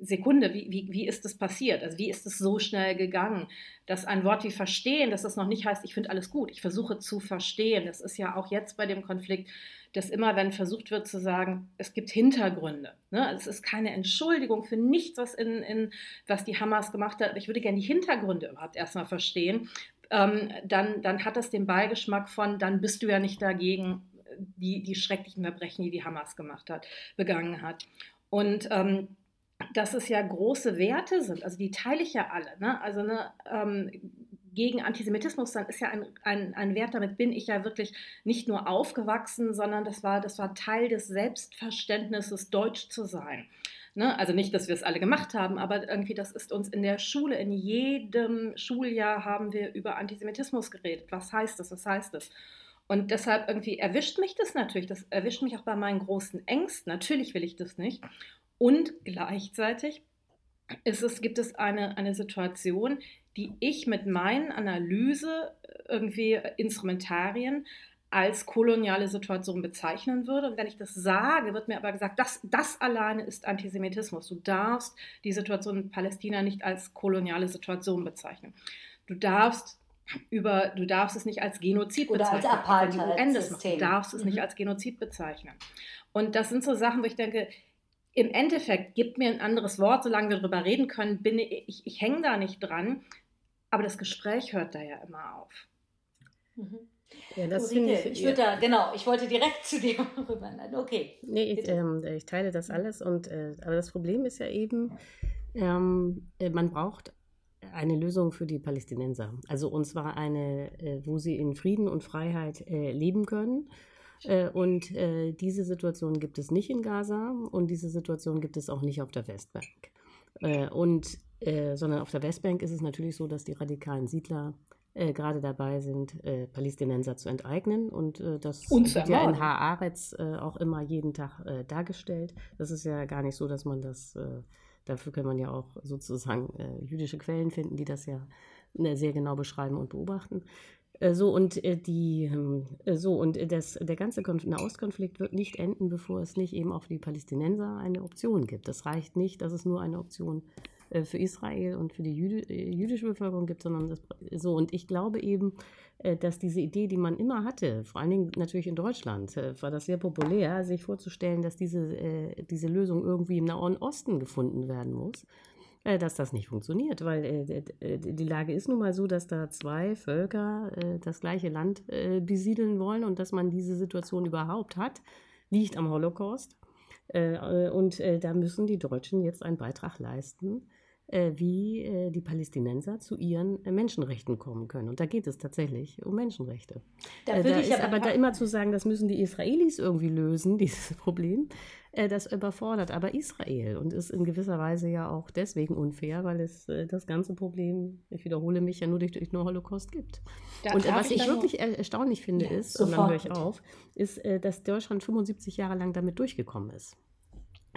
Sekunde, wie, wie, wie ist das passiert? Also wie ist es so schnell gegangen? Dass ein Wort wie verstehen, dass das noch nicht heißt, ich finde alles gut, ich versuche zu verstehen. Das ist ja auch jetzt bei dem Konflikt dass immer, wenn versucht wird zu sagen, es gibt Hintergründe. Ne? Es ist keine Entschuldigung für nichts, was, in, in, was die Hamas gemacht hat. Ich würde gerne die Hintergründe überhaupt erstmal verstehen. Ähm, dann, dann hat das den Beigeschmack von, dann bist du ja nicht dagegen, die, die schrecklichen Verbrechen, die die Hamas gemacht hat, begangen hat. Und ähm, dass es ja große Werte sind, also die teile ich ja alle. Ne? Also ne, ähm, gegen Antisemitismus, dann ist ja ein, ein, ein Wert, damit bin ich ja wirklich nicht nur aufgewachsen, sondern das war, das war Teil des Selbstverständnisses, deutsch zu sein. Ne? Also nicht, dass wir es alle gemacht haben, aber irgendwie das ist uns in der Schule, in jedem Schuljahr haben wir über Antisemitismus geredet. Was heißt das? Was heißt das? Und deshalb irgendwie erwischt mich das natürlich. Das erwischt mich auch bei meinen großen Ängsten. Natürlich will ich das nicht. Und gleichzeitig es, gibt es eine, eine Situation, die ich mit meinen Analyse irgendwie Instrumentarien als koloniale Situation bezeichnen würde. Und wenn ich das sage, wird mir aber gesagt, das, das alleine ist Antisemitismus. Du darfst die Situation in Palästina nicht als koloniale Situation bezeichnen. Du darfst über, du darfst es nicht als Genozid Oder bezeichnen. als Apartheid. Du darfst es mhm. nicht als Genozid bezeichnen. Und das sind so Sachen, wo ich denke, im Endeffekt gibt mir ein anderes Wort, solange wir darüber reden können, bin ich, ich, ich hänge da nicht dran, aber das Gespräch hört da ja immer auf. Mhm. Ja, das Ulrike, finde ich. ich würde da, genau, ich wollte direkt zu dir rüber. Okay. Nee, ich, ähm, ich teile das alles und äh, aber das Problem ist ja eben, ähm, äh, man braucht eine Lösung für die Palästinenser. Also und zwar eine, äh, wo sie in Frieden und Freiheit äh, leben können. Äh, und äh, diese Situation gibt es nicht in Gaza und diese Situation gibt es auch nicht auf der Westbank. Äh, und äh, sondern auf der Westbank ist es natürlich so, dass die radikalen Siedler äh, gerade dabei sind, äh, Palästinenser zu enteignen. Und äh, das Und wird ja in. Haaretz äh, auch immer jeden Tag dargestellt. Das ist ja gar nicht so, dass man das, dafür kann man ja auch sozusagen jüdische Quellen finden, die das ja äh, sehr genau beschreiben und beobachten. So und die äh, so und das, der ganze Konf Nahostkonflikt wird nicht enden, bevor es nicht eben auch für die Palästinenser eine Option gibt. Das reicht nicht, dass es nur eine Option äh, für Israel und für die Jüdi äh, jüdische Bevölkerung gibt, sondern das, so und ich glaube eben, äh, dass diese Idee, die man immer hatte, vor allen Dingen natürlich in Deutschland, war das sehr populär, sich vorzustellen, dass diese, diese Lösung irgendwie im Nahen Osten gefunden werden muss dass das nicht funktioniert, weil die Lage ist nun mal so, dass da zwei Völker das gleiche Land besiedeln wollen und dass man diese Situation überhaupt hat, liegt am Holocaust. Und da müssen die Deutschen jetzt einen Beitrag leisten, wie äh, die Palästinenser zu ihren äh, Menschenrechten kommen können. Und da geht es tatsächlich um Menschenrechte. Da Äh, würde da ich ist aber, aber da immer zu sagen, das müssen die Israelis irgendwie lösen, dieses Problem, äh, das überfordert aber Israel und ist in gewisser Weise ja auch deswegen unfair, weil es äh, das ganze Problem, ich wiederhole mich, ja nur durch, durch den Holocaust gibt. Da und äh, was ich noch- wirklich er erstaunlich finde Ja, ist, und dann sofort höre ich auf, ist, äh, dass Deutschland 75 Jahre lang damit durchgekommen ist.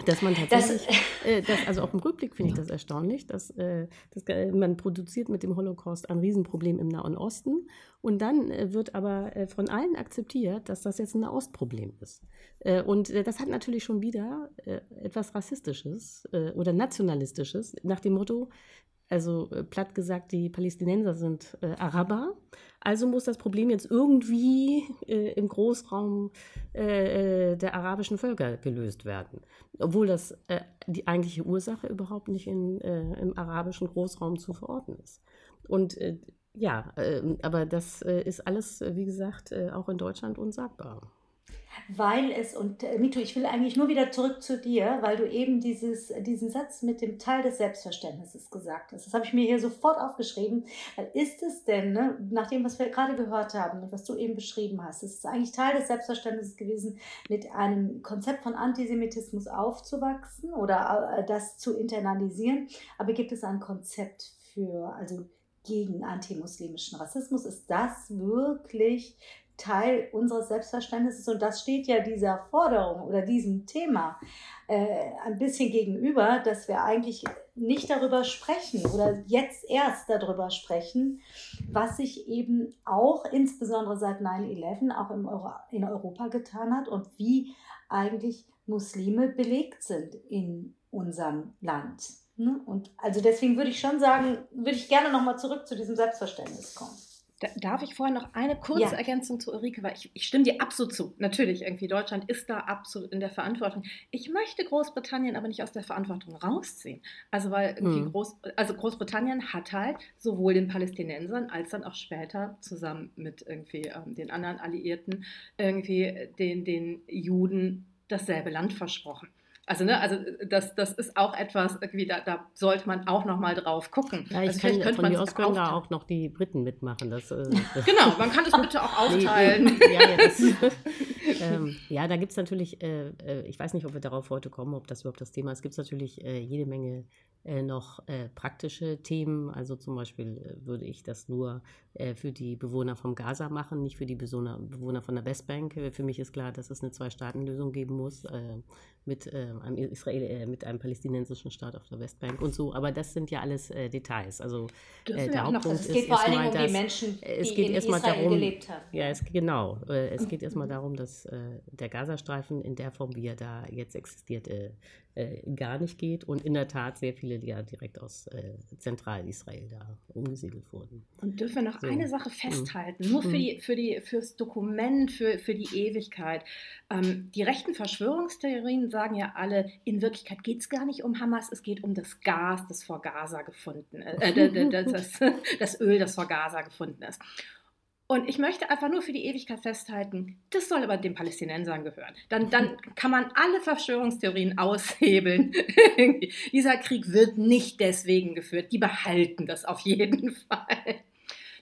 Dass man das, tatsächlich, äh, das, also auch im Rückblick finde ich das erstaunlich, dass, äh, dass äh, man produziert mit dem Holocaust ein Riesenproblem im Nahen Osten und dann äh, wird aber äh, von allen akzeptiert, dass das jetzt ein Nahostproblem ist. Äh, und äh, das hat natürlich schon wieder äh, etwas Rassistisches äh, oder Nationalistisches nach dem Motto, also äh, platt gesagt, die Palästinenser sind äh, Araber, also muss das Problem jetzt irgendwie äh, im Großraum äh, äh, der arabischen Völker gelöst werden. Obwohl das äh, die eigentliche Ursache überhaupt nicht in, im arabischen Großraum zu verorten ist. Und ja, äh, aber das ist alles, wie gesagt, auch in Deutschland unsagbar. Weil es, und äh, Mito, ich will eigentlich nur wieder zurück zu dir, weil du eben dieses, diesen Satz mit dem Teil des Selbstverständnisses gesagt hast. Das habe ich mir hier sofort aufgeschrieben. Weil ist es denn, ne, nach dem, was wir gerade gehört haben und was du eben beschrieben hast, ist es eigentlich Teil des Selbstverständnisses gewesen, mit einem Konzept von Antisemitismus aufzuwachsen oder äh, das zu internalisieren? Aber gibt es ein Konzept für, also gegen antimuslimischen Rassismus? Ist das wirklich Teil unseres Selbstverständnisses und das steht ja dieser Forderung oder diesem Thema äh, ein bisschen gegenüber, dass wir eigentlich nicht darüber sprechen oder jetzt erst darüber sprechen, was sich eben auch insbesondere seit 9-11 auch im Euro in Europa getan hat und wie eigentlich Muslime belegt sind in unserem Land. Ne? Und also deswegen würde ich schon sagen, würde ich gerne nochmal zurück zu diesem Selbstverständnis kommen. Da, darf ich vorher noch eine kurze Ja. Ergänzung zu Ulrike, weil ich, ich stimme dir absolut zu. Natürlich, irgendwie Deutschland ist da absolut in der Verantwortung. Ich möchte Großbritannien aber nicht aus der Verantwortung rausziehen. Also weil Hm. Groß, also Großbritannien hat halt sowohl den Palästinensern als dann auch später zusammen mit irgendwie ähm, den anderen Alliierten irgendwie den, den Juden dasselbe Land versprochen. Also, ne, also das, das ist auch etwas, irgendwie, da, da sollte man auch noch mal drauf gucken. Ja, ich also kann, von mir aus können da auch noch die Briten mitmachen. Das, äh, genau, man kann es bitte auch aufteilen. Nee, ja, ja, das, ähm, ja, da gibt es natürlich, äh, äh, ich weiß nicht, ob wir darauf heute kommen, ob das überhaupt das Thema ist. Es gibt natürlich äh, jede Menge äh, noch äh, praktische Themen. Also zum Beispiel äh, würde ich das nur äh, für die Bewohner vom Gaza machen, nicht für die Bewohner, Bewohner von der Westbank. Äh, für mich ist klar, dass es eine Zwei-Staaten-Lösung geben muss äh, mit, einem Israel, mit einem palästinensischen Staat auf der Westbank und so. Aber das sind ja alles Details. Also der Hauptpunkt ist es geht vor allen Dingen um die Menschen, die es geht in Israel darum, gelebt haben. Ja, es, genau. es geht erstmal darum, dass der Gazastreifen in der Form, wie er da jetzt existiert, gar nicht geht und in der Tat sehr viele ja direkt aus äh, Zentralisrael da umgesiedelt wurden. Und dürfen wir noch. Eine Sache mhm. festhalten, mhm. nur für die, für die, fürs Dokument, für, für die Ewigkeit. Ähm, die rechten Verschwörungstheorien sagen ja alle, in Wirklichkeit geht es gar nicht um Hamas, es geht um das Gas, das vor Gaza gefunden ist, äh, das, das, das Öl, das vor Gaza gefunden ist. Und ich möchte einfach nur für die Ewigkeit festhalten, das soll aber den Palästinensern gehören. Dann, dann kann man alle Verschwörungstheorien aushebeln. Dieser Krieg wird nicht deswegen geführt. Die behalten das auf jeden Fall.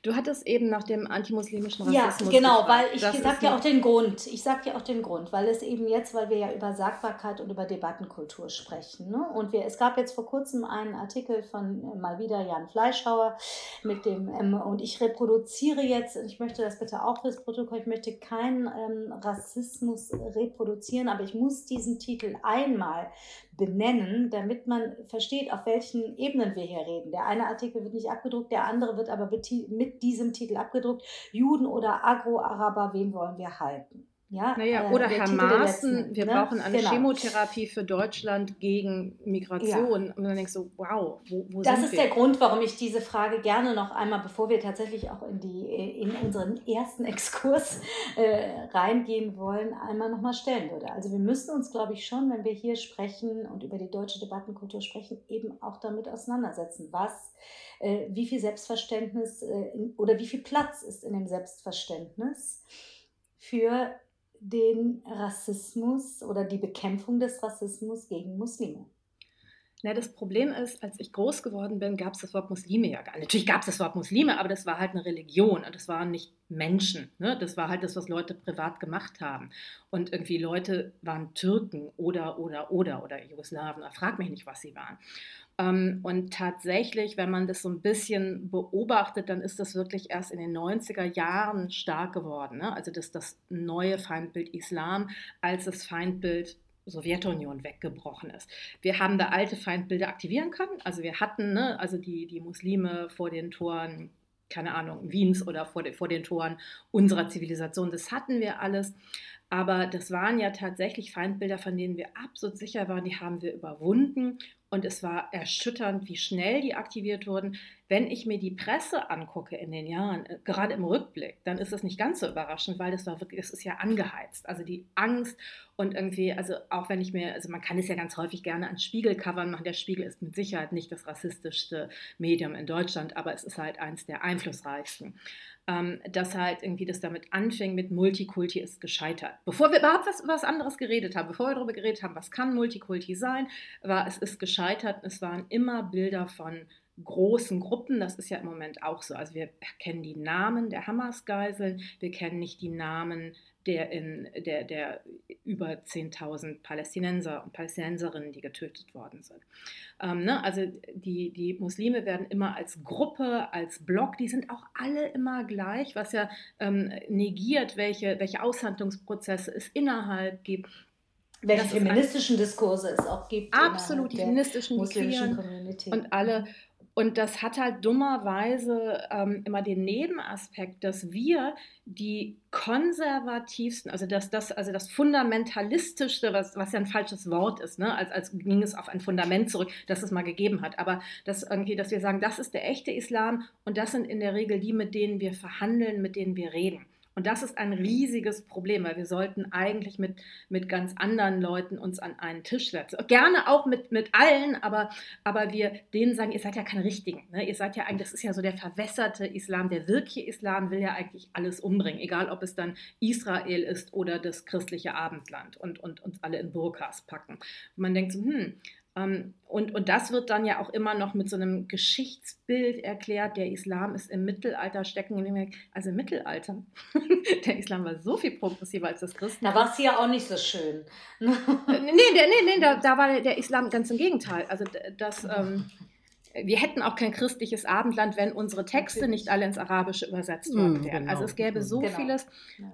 Du hattest eben nach dem antimuslimischen Rassismus. Ja, genau, gefragt. weil ich sag ja auch den Grund. Ich sag ja auch den Grund, weil es eben jetzt, weil wir ja über Sagbarkeit und über Debattenkultur sprechen. Ne? Und wir, es gab jetzt vor kurzem einen Artikel von äh, mal wieder Jan Fleischhauer mit dem, ähm, und ich reproduziere jetzt, ich möchte das bitte auch fürs Protokoll, ich möchte keinen ähm, Rassismus reproduzieren, aber ich muss diesen Titel einmal benennen, damit man versteht, auf welchen Ebenen wir hier reden. Der eine Artikel wird nicht abgedruckt, der andere wird aber mit diesem Titel abgedruckt. Juden oder Agro-Araber, wen wollen wir halten? Ja, naja, äh, oder Herr Maaßen, wir ne? brauchen eine genau. Chemotherapie für Deutschland gegen Migration. Ja. Und dann denkst du, wow, wo, wo Das ist wir? der Grund, warum ich diese Frage gerne noch einmal, bevor wir tatsächlich auch in, die, in unseren ersten Exkurs äh, reingehen wollen, einmal nochmal stellen würde. Also wir müssen uns, glaube ich, schon, wenn wir hier sprechen und über die deutsche Debattenkultur sprechen, eben auch damit auseinandersetzen, was, äh, wie viel Selbstverständnis äh, in, oder wie viel Platz ist in dem Selbstverständnis für den Rassismus oder die Bekämpfung des Rassismus gegen Muslime? Na, das Problem ist, als ich groß geworden bin, gab es das Wort Muslime ja gar nicht. Natürlich gab es das Wort Muslime, aber das war halt eine Religion und das waren nicht Menschen. Ne? Das war halt das, was Leute privat gemacht haben. Und irgendwie Leute waren Türken oder, oder, oder, oder Jugoslawen. Frag mich nicht, was sie waren. Ähm, und tatsächlich, wenn man das so ein bisschen beobachtet, dann ist das wirklich erst in den 90er Jahren stark geworden. Ne? Also das, das neue Feindbild Islam als das Feindbild Sowjetunion weggebrochen ist. Wir haben da alte Feindbilder aktivieren können. Also wir hatten ne, also die, die Muslime vor den Toren, keine Ahnung, Wiens oder vor, de, vor den Toren unserer Zivilisation. Das hatten wir alles. Aber das waren ja tatsächlich Feindbilder, von denen wir absolut sicher waren, die haben wir überwunden. Und es war erschütternd, wie schnell die aktiviert wurden. Wenn ich mir die Presse angucke in den Jahren, äh, gerade im Rückblick, dann ist das nicht ganz so überraschend, weil das war wirklich, das ist ja angeheizt. Also die Angst und irgendwie, also auch wenn ich mir, also man kann es ja ganz häufig gerne an Spiegelcovern machen. Der Spiegel ist mit Sicherheit nicht das rassistischste Medium in Deutschland, aber es ist halt eins der einflussreichsten ähm, dass halt irgendwie das damit anfing mit Multikulti ist gescheitert. Bevor wir überhaupt was, was anderes geredet haben, bevor wir darüber geredet haben, was kann Multikulti sein, war es ist gescheitert. Es waren immer Bilder von großen Gruppen. Das ist ja im Moment auch so. Also wir kennen die Namen der Hamas-Geiseln, wir kennen nicht die Namen der, in, der, der über 10.000 Palästinenser und Palästinenserinnen, die getötet worden sind. Ähm, ne? Also die, die Muslime werden immer als Gruppe, als Block, die sind auch alle immer gleich, was ja ähm, negiert, welche, welche Aushandlungsprozesse es innerhalb gibt. Welche feministischen Diskurse es auch gibt. Absolut, die feministischen muslimischen Community. Und alle und das hat halt dummerweise ähm, immer den Nebenaspekt, dass wir die konservativsten, also das, das, also das fundamentalistischste, was, was ja ein falsches Wort ist, ne? als, als ging es auf ein Fundament zurück, das es mal gegeben hat. Aber das irgendwie, dass wir sagen, das ist der echte Islam und das sind in der Regel die, mit denen wir verhandeln, mit denen wir reden. Und das ist ein riesiges Problem, weil wir sollten eigentlich mit, mit ganz anderen Leuten uns an einen Tisch setzen. Gerne auch mit, mit allen, aber, aber wir denen sagen, ihr seid ja keine Richtigen. Ne? Ihr seid ja eigentlich, das ist ja so der verwässerte Islam, der wirkliche Islam will ja eigentlich alles umbringen, egal ob es dann Israel ist oder das christliche Abendland und, und uns alle in Burkas packen. Und man denkt so, hm, und, und das wird dann ja auch immer noch mit so einem Geschichtsbild erklärt, der Islam ist im Mittelalter stecken. Also im Mittelalter, der Islam war so viel progressiver als das Christentum. Da war es ja auch nicht so schön. nee, nee, nee, da, da war der Islam ganz im Gegenteil. Also das, ähm, wir hätten auch kein christliches Abendland, wenn unsere Texte nicht alle ins Arabische übersetzt worden hm, wären. Genau. Also es gäbe so genau. vieles,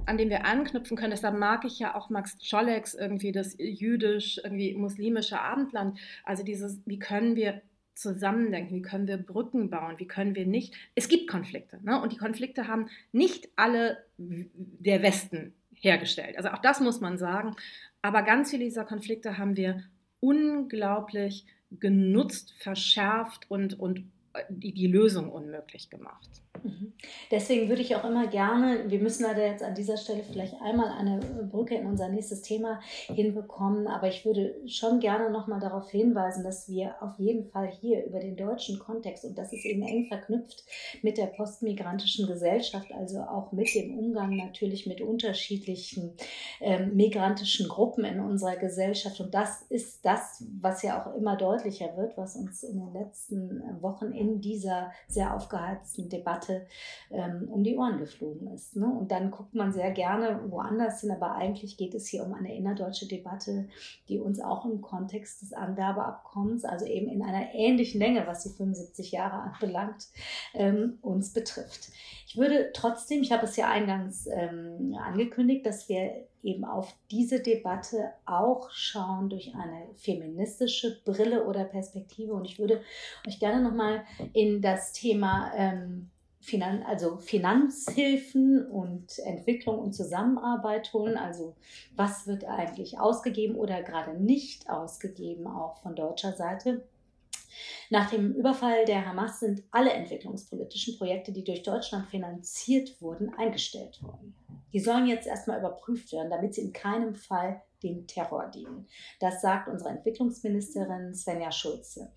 an dem wir anknüpfen können. Deshalb mag ich ja auch Max Czoleks irgendwie das jüdisch, irgendwie muslimische Abendland. Also dieses, wie können wir zusammendenken, wie können wir Brücken bauen, wie können wir nicht. Es gibt Konflikte ne? und die Konflikte haben nicht alle der Westen hergestellt. Also auch das muss man sagen. Aber ganz viele dieser Konflikte haben wir unglaublich genutzt, verschärft und, und die, die Lösung unmöglich gemacht. Mhm. Deswegen würde ich auch immer gerne, wir müssen leider jetzt an dieser Stelle vielleicht einmal eine Brücke in unser nächstes Thema hinbekommen, aber ich würde schon gerne nochmal darauf hinweisen, dass wir auf jeden Fall hier über den deutschen Kontext, und das ist eben eng verknüpft mit der postmigrantischen Gesellschaft, also auch mit dem Umgang natürlich mit unterschiedlichen ähm, migrantischen Gruppen in unserer Gesellschaft. Und das ist das, was ja auch immer deutlicher wird, was uns in den letzten Wochen in dieser sehr aufgeheizten Debatte ähm, um die Ohren geflogen ist. Ne? Und dann guckt man sehr gerne woanders hin, aber eigentlich geht es hier um eine innerdeutsche Debatte, die uns auch im Kontext des Anwerbeabkommens, also eben in einer ähnlichen Länge, was die 75 Jahre anbelangt, ähm, uns betrifft. Ich würde trotzdem, ich habe es ja eingangs ähm, angekündigt, dass wir eben auf diese Debatte auch schauen durch eine feministische Brille oder Perspektive. Und ich würde euch gerne nochmal in das Thema ähm, Finan also Finanzhilfen und Entwicklung und Zusammenarbeit holen. Also was wird eigentlich ausgegeben oder gerade nicht ausgegeben, auch von deutscher Seite. Nach dem Überfall der Hamas sind alle entwicklungspolitischen Projekte, die durch Deutschland finanziert wurden, eingestellt worden. Die sollen jetzt erstmal überprüft werden, damit sie in keinem Fall dem Terror dienen. Das sagt unsere Entwicklungsministerin Svenja Schulze.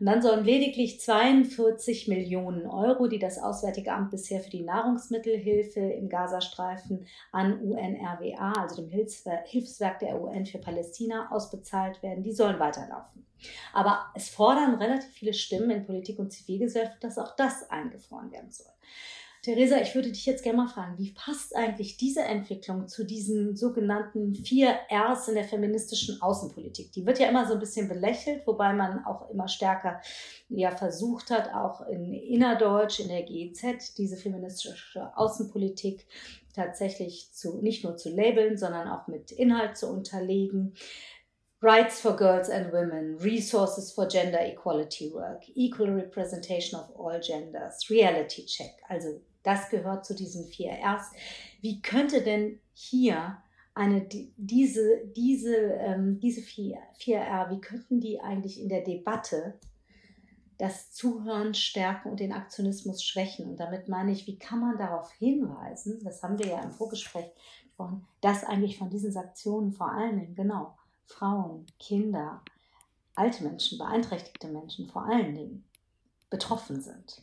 Und dann sollen lediglich 42 Millionen Euro, die das Auswärtige Amt bisher für die Nahrungsmittelhilfe im Gazastreifen an UNRWA, also dem Hilfswerk der UN für Palästina, ausbezahlt werden, die sollen weiterlaufen. Aber es fordern relativ viele Stimmen in Politik und Zivilgesellschaft, dass auch das eingefroren werden soll. Theresa, ich würde dich jetzt gerne mal fragen, wie passt eigentlich diese Entwicklung zu diesen sogenannten vier Rs in der feministischen Außenpolitik? Die wird ja immer so ein bisschen belächelt, wobei man auch immer stärker ja versucht hat, auch in innerdeutsch, in der GEZ, diese feministische Außenpolitik tatsächlich zu, nicht nur zu labeln, sondern auch mit Inhalt zu unterlegen. Rights for Girls and Women, Resources for Gender Equality Work, Equal Representation of All Genders, Reality Check. Also das gehört zu diesen vier Rs. Wie könnte denn hier eine, diese, diese, ähm, diese vier, vier R, wie könnten die eigentlich in der Debatte das Zuhören stärken und den Aktionismus schwächen? Und damit meine ich, wie kann man darauf hinweisen, das haben wir ja im Vorgespräch gesprochen, dass eigentlich von diesen Sanktionen vor allen Dingen, genau, Frauen, Kinder, alte Menschen, beeinträchtigte Menschen vor allen Dingen betroffen sind.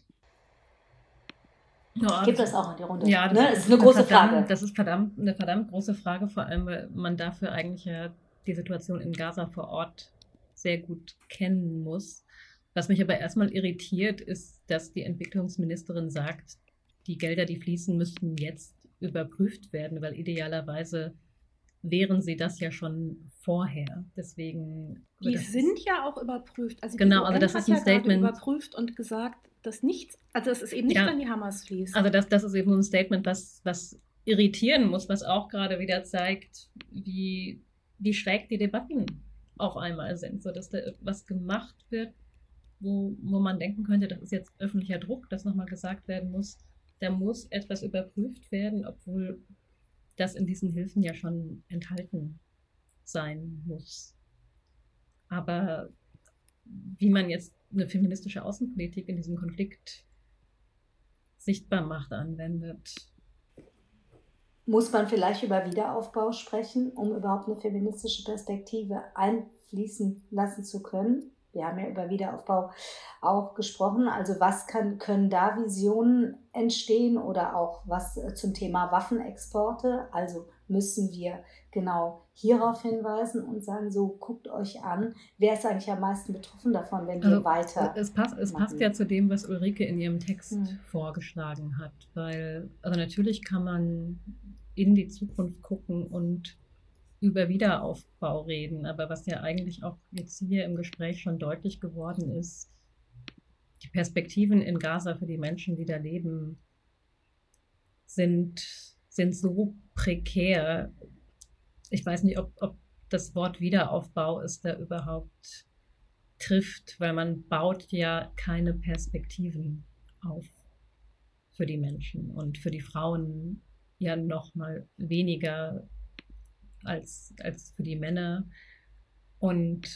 Ja, Gibt das auch in die Runde? Ja, das, ne? ist, ist eine große verdammt, Frage. Das ist verdammt, eine verdammt große Frage, vor allem, weil man dafür eigentlich ja die Situation in Gaza vor Ort sehr gut kennen muss. Was mich aber erstmal irritiert, ist, dass die Entwicklungsministerin sagt, die Gelder, die fließen, müssten jetzt überprüft werden, weil idealerweise wären sie das ja schon vorher. Deswegen. Die sind ja auch überprüft. Also genau, also das ist ein ja Statement. überprüft und gesagt, dass nichts, also es ist eben nicht, ja. wenn die Hamas fließt. Also das, das ist eben ein Statement, was, was irritieren muss, was auch gerade wieder zeigt, wie, wie schräg die Debatten auf einmal sind, so dass da was gemacht wird, wo, wo man denken könnte, das ist jetzt öffentlicher Druck, dass nochmal gesagt werden muss, da muss etwas überprüft werden, obwohl das in diesen Hilfen ja schon enthalten sein muss. Aber wie man jetzt eine feministische Außenpolitik in diesem Konflikt sichtbar macht, anwendet, Muss man vielleicht über Wiederaufbau sprechen, um überhaupt eine feministische Perspektive einfließen lassen zu können? Wir haben ja über Wiederaufbau auch gesprochen. Also was kann, können da Visionen entstehen oder auch was äh, zum Thema Waffenexporte? Also müssen wir genau hierauf hinweisen und sagen, so guckt euch an, wer ist eigentlich am meisten betroffen davon, wenn wir also, weiter. Es passt, es passt ja zu dem, was Ulrike in ihrem Text hm. vorgeschlagen hat, weil, also natürlich kann man in die Zukunft gucken und über Wiederaufbau reden. Aber was ja eigentlich auch jetzt hier im Gespräch schon deutlich geworden ist, die Perspektiven in Gaza für die Menschen, die da leben, sind, sind so prekär. Ich weiß nicht, ob, ob das Wort Wiederaufbau ist da überhaupt trifft, weil man baut ja keine Perspektiven auf für die Menschen und für die Frauen ja noch mal weniger als, als für die Männer. Und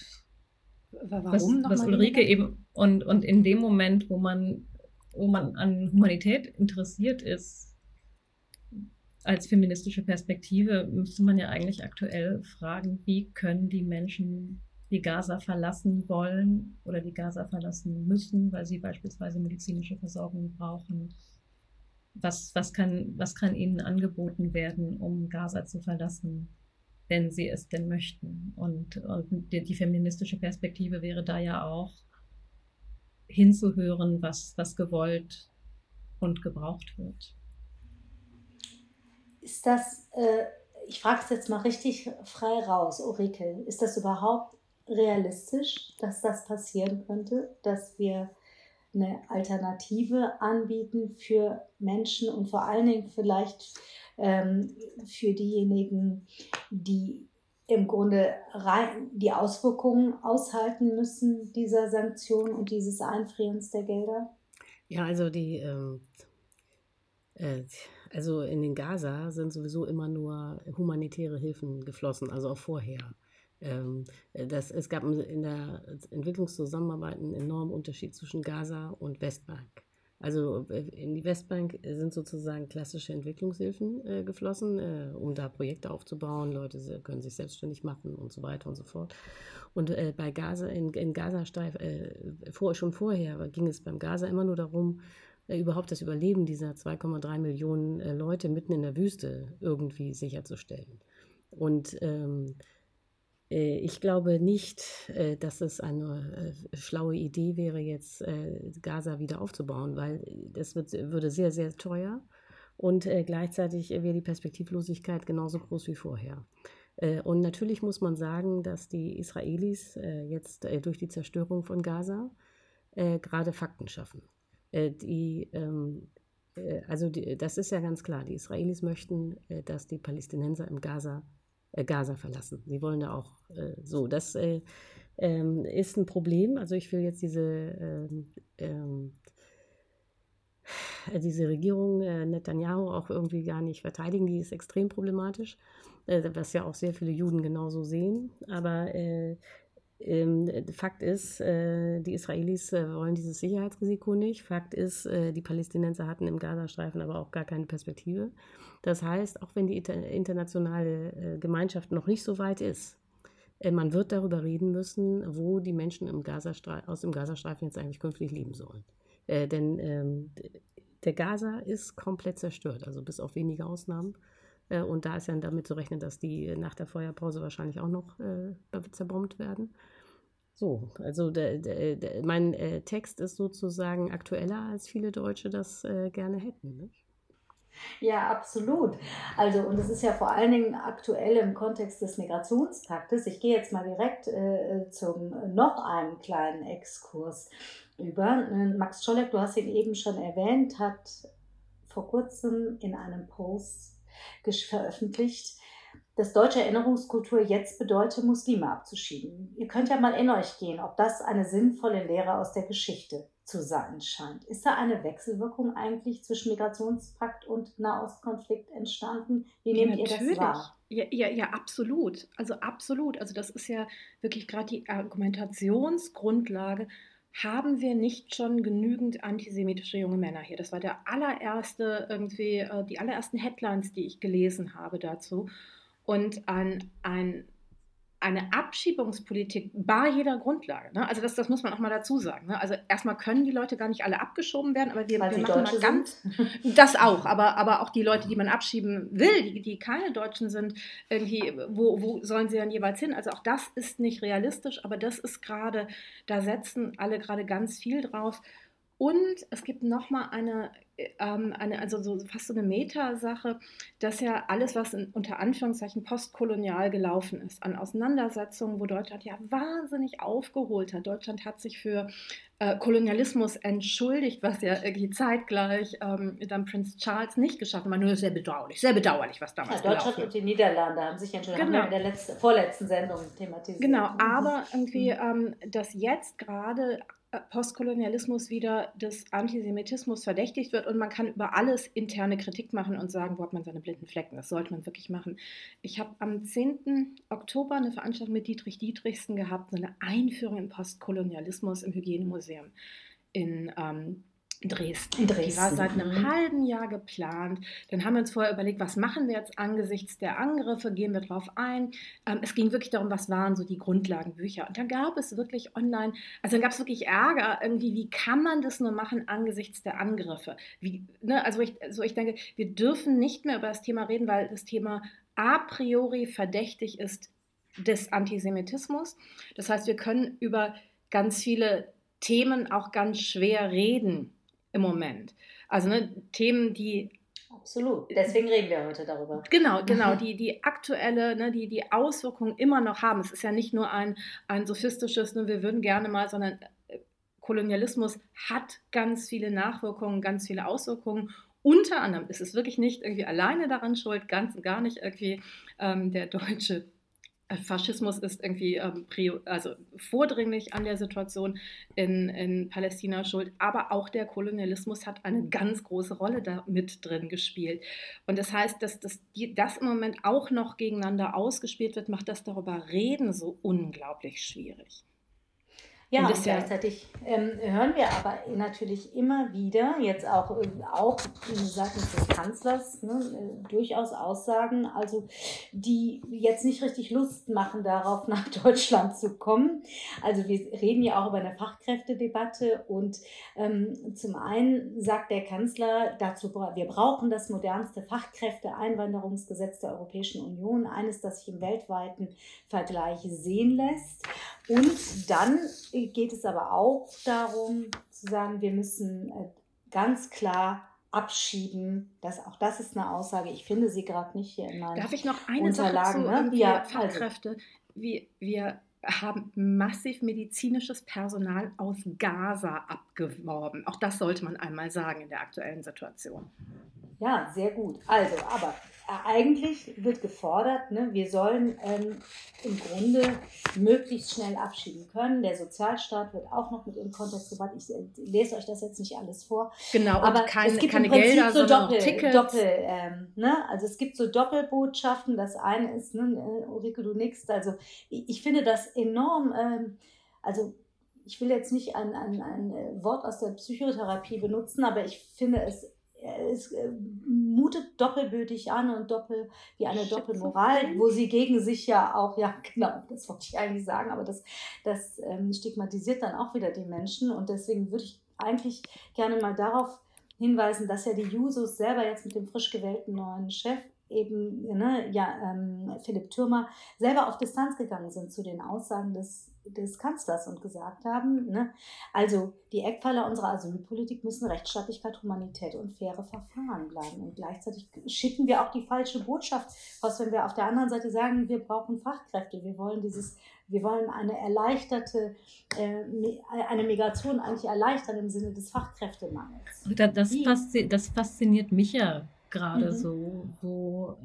Warum was, was Ulrike eben, und, und in dem Moment, wo man, wo man an Humanität interessiert ist, als feministische Perspektive, müsste man ja eigentlich aktuell fragen, wie können die Menschen die Gaza verlassen wollen oder die Gaza verlassen müssen, weil sie beispielsweise medizinische Versorgung brauchen. Was, was, kann, was kann ihnen angeboten werden, um Gaza zu verlassen? Wenn sie es denn möchten. Und, und die, die, feministische Perspektive wäre da ja auch hinzuhören, was, was gewollt und gebraucht wird. Ist das, äh, ich frage es jetzt mal richtig frei raus, Ulrike, ist das überhaupt realistisch, dass das passieren könnte, dass wir eine Alternative anbieten für Menschen und vor allen Dingen vielleicht ähm, für diejenigen, die im Grunde rein die Auswirkungen aushalten müssen dieser Sanktionen und dieses Einfrierens der Gelder? Ja, also die, ähm, äh, also in den Gaza sind sowieso immer nur humanitäre Hilfen geflossen, also auch vorher. Ähm, das, es gab in der Entwicklungszusammenarbeit einen enormen Unterschied zwischen Gaza und Westbank. Also äh, in die Westbank sind sozusagen klassische Entwicklungshilfen äh, geflossen, äh, um da Projekte aufzubauen. Leute können sich selbstständig machen und so weiter und so fort. Und äh, bei Gaza, in, in Gazastreif, äh, vor, schon vorher ging es beim Gaza immer nur darum, äh, überhaupt das Überleben dieser 2,3 Millionen Leute mitten in der Wüste irgendwie sicherzustellen. Und ähm, äh, ich glaube nicht, äh, dass es eine äh, schlaue Idee wäre, jetzt Gaza wieder aufzubauen, weil das wird, würde sehr, sehr teuer und gleichzeitig wäre die Perspektivlosigkeit genauso groß wie vorher. Und natürlich muss man sagen, dass die Israelis jetzt durch die Zerstörung von Gaza gerade Fakten schaffen. Die, ähm, also das ist ja ganz klar, die Israelis möchten, dass die Palästinenser im Gaza äh, Gaza verlassen. Sie wollen da auch äh, so. Das äh, ähm, ist ein Problem. Also ich will jetzt diese, ähm, ähm, äh, diese Regierung äh, Netanyahu auch irgendwie gar nicht verteidigen. Die ist extrem problematisch, äh, was ja auch sehr viele Juden genauso sehen. Aber ähm, Fakt ist, äh, die Israelis äh, wollen dieses Sicherheitsrisiko nicht. Fakt ist, äh, die Palästinenser hatten im Gazastreifen aber auch gar keine Perspektive. Das heißt, auch wenn die internationale Gemeinschaft noch nicht so weit ist, man wird darüber reden müssen, wo die Menschen im aus dem Gazastreifen jetzt eigentlich künftig leben sollen. Denn ähm, der Gaza ist komplett zerstört, also bis auf wenige Ausnahmen. Äh, und da ist ja damit zu rechnen, dass die nach der Feuerpause wahrscheinlich auch noch äh, zerbombt werden. So, also der, der, der, mein äh, Text ist sozusagen aktueller, als viele Deutsche das äh, gerne hätten. Nicht? Ja, absolut. Also, und es ist ja vor allen Dingen aktuell im Kontext des Migrationspaktes. Ich gehe jetzt mal direkt äh, zum noch einem kleinen Exkurs über. Max Scholleck, du hast ihn eben schon erwähnt, hat vor kurzem in einem Post veröffentlicht, dass deutsche Erinnerungskultur jetzt bedeutet, Muslime abzuschieben. Ihr könnt ja mal in euch gehen, ob das eine sinnvolle Lehre aus der Geschichte zu sein scheint. Ist da eine Wechselwirkung eigentlich zwischen Migrationspakt und Nahostkonflikt entstanden? Wie nehmt ja, ihr das wahr? Ja, ja, ja, absolut. Also absolut. Also das ist ja wirklich gerade die Argumentationsgrundlage haben wir nicht schon genügend antisemitische junge Männer hier? Das war der allererste irgendwie, äh, die allerersten Headlines, die ich gelesen habe dazu. Und ein, ein eine Abschiebungspolitik bar jeder Grundlage. Ne? Also das, das muss man auch mal dazu sagen. Ne? Also erstmal können die Leute gar nicht alle abgeschoben werden, aber wir, wir machen Deutsche mal ganz sind. das auch, aber, aber auch die Leute, die man abschieben will, die, die keine Deutschen sind, irgendwie, wo, wo sollen sie dann jeweils hin? Also auch das ist nicht realistisch, aber das ist gerade, da setzen alle gerade ganz viel drauf. Und es gibt nochmal eine, ähm, eine, also so fast so eine Metasache, dass ja alles, was in, unter Anführungszeichen postkolonial gelaufen ist, an Auseinandersetzungen, wo Deutschland ja wahnsinnig aufgeholt hat. Deutschland hat sich für äh, Kolonialismus entschuldigt, was ja irgendwie zeitgleich ähm, dann Prinz Charles nicht geschafft hat. Nur sehr bedauerlich, sehr bedauerlich, was damals ja, Deutschland und die Niederlande haben sich entschuldigt, genau. haben wir in der letzten, vorletzten Sendung thematisiert. Genau, aber irgendwie, ähm, dass jetzt gerade Postkolonialismus wieder des Antisemitismus verdächtigt wird und man kann über alles interne Kritik machen und sagen, wo hat man seine blinden Flecken. Das sollte man wirklich machen. Ich habe am 10. Oktober eine Veranstaltung mit Dietrich Dietrichsen gehabt, so eine Einführung in Postkolonialismus im Hygienemuseum in ähm, Dresden. Dresden. Die war seit einem mhm. halben Jahr geplant. Dann haben wir uns vorher überlegt, was machen wir jetzt angesichts der Angriffe, gehen wir drauf ein. Ähm, es ging wirklich darum, was waren so die Grundlagenbücher. Und dann gab es wirklich online, also dann gab es wirklich Ärger, irgendwie, wie kann man das nur machen angesichts der Angriffe? Wie, ne, also, ich, also ich denke, wir dürfen nicht mehr über das Thema reden, weil das Thema a priori verdächtig ist des Antisemitismus. Das heißt, wir können über ganz viele Themen auch ganz schwer reden im Moment. Also ne, Themen, die Absolut. Deswegen reden wir heute darüber. Genau, genau, die, die aktuelle, ne, die, die Auswirkungen immer noch haben. Es ist ja nicht nur ein, ein sophistisches, ne, wir würden gerne mal, sondern äh, Kolonialismus hat ganz viele Nachwirkungen, ganz viele Auswirkungen. Unter anderem ist es wirklich nicht irgendwie alleine daran schuld, ganz und gar nicht irgendwie ähm, der deutsche Faschismus ist irgendwie ähm, also vordringlich an der Situation in, in Palästina schuld, aber auch der Kolonialismus hat eine ganz große Rolle da mit drin gespielt. Und das heißt, dass das, das im Moment auch noch gegeneinander ausgespielt wird, macht das darüber reden so unglaublich schwierig. Ja, und, und gleichzeitig ähm, hören wir aber natürlich immer wieder, jetzt auch, auch seitens des Kanzlers, ne, äh, durchaus Aussagen, also die jetzt nicht richtig Lust machen, darauf nach Deutschland zu kommen. Also wir reden ja auch über eine Fachkräftedebatte und ähm, zum einen sagt der Kanzler dazu, wir brauchen das modernste Fachkräfteeinwanderungsgesetz der Europäischen Union, eines, das sich im weltweiten Vergleich sehen lässt. Und dann geht es aber auch darum zu sagen, wir müssen äh, ganz klar abschieben. Das, auch das ist eine Aussage. Ich finde sie gerade nicht hier in meinen Darf ich noch eine Unterlagen. Sache zu ne? ja, Fachkräfte? Also. Wir, wir haben massiv medizinisches Personal aus Gaza abgeworben. Auch das sollte man einmal sagen in der aktuellen Situation. Ja, sehr gut. Also, aber eigentlich wird gefordert, ne, wir sollen ähm, im Grunde möglichst schnell abschieben können. Der Sozialstaat wird auch noch mit im Kontext gebracht. Ich äh, lese euch das jetzt nicht alles vor. Genau, aber kein, es gibt keine im Prinzip Gelder, so Doppel, Tickets. Doppel ähm, ne? Also es gibt so Doppelbotschaften. Das eine ist, ne, äh, Ulrike, du nix. Also ich, ich finde das enorm, ähm, also ich will jetzt nicht ein, ein, ein Wort aus der Psychotherapie benutzen, aber ich finde es es äh, mutet doppelbötig an und doppel wie eine Doppelmoral, wo sie gegen sich ja auch, ja genau, das wollte ich eigentlich sagen, aber das, das ähm, stigmatisiert dann auch wieder die Menschen und deswegen würde ich eigentlich gerne mal darauf hinweisen, dass ja die Jusos selber jetzt mit dem frisch gewählten neuen Chef eben, ne, ja, ähm, Philipp Thürmer, selber auf Distanz gegangen sind zu den Aussagen des des Kanzlers und gesagt haben, ne, also die Eckpfeiler unserer Asylpolitik müssen Rechtsstaatlichkeit, Humanität und faire Verfahren bleiben. Und gleichzeitig schicken wir auch die falsche Botschaft aus, wenn wir auf der anderen Seite sagen, wir brauchen Fachkräfte, wir wollen dieses, wir wollen eine erleichterte, äh, eine Migration eigentlich erleichtern im Sinne des Fachkräftemangels. Das, das fasziniert mich ja gerade mhm. so, wo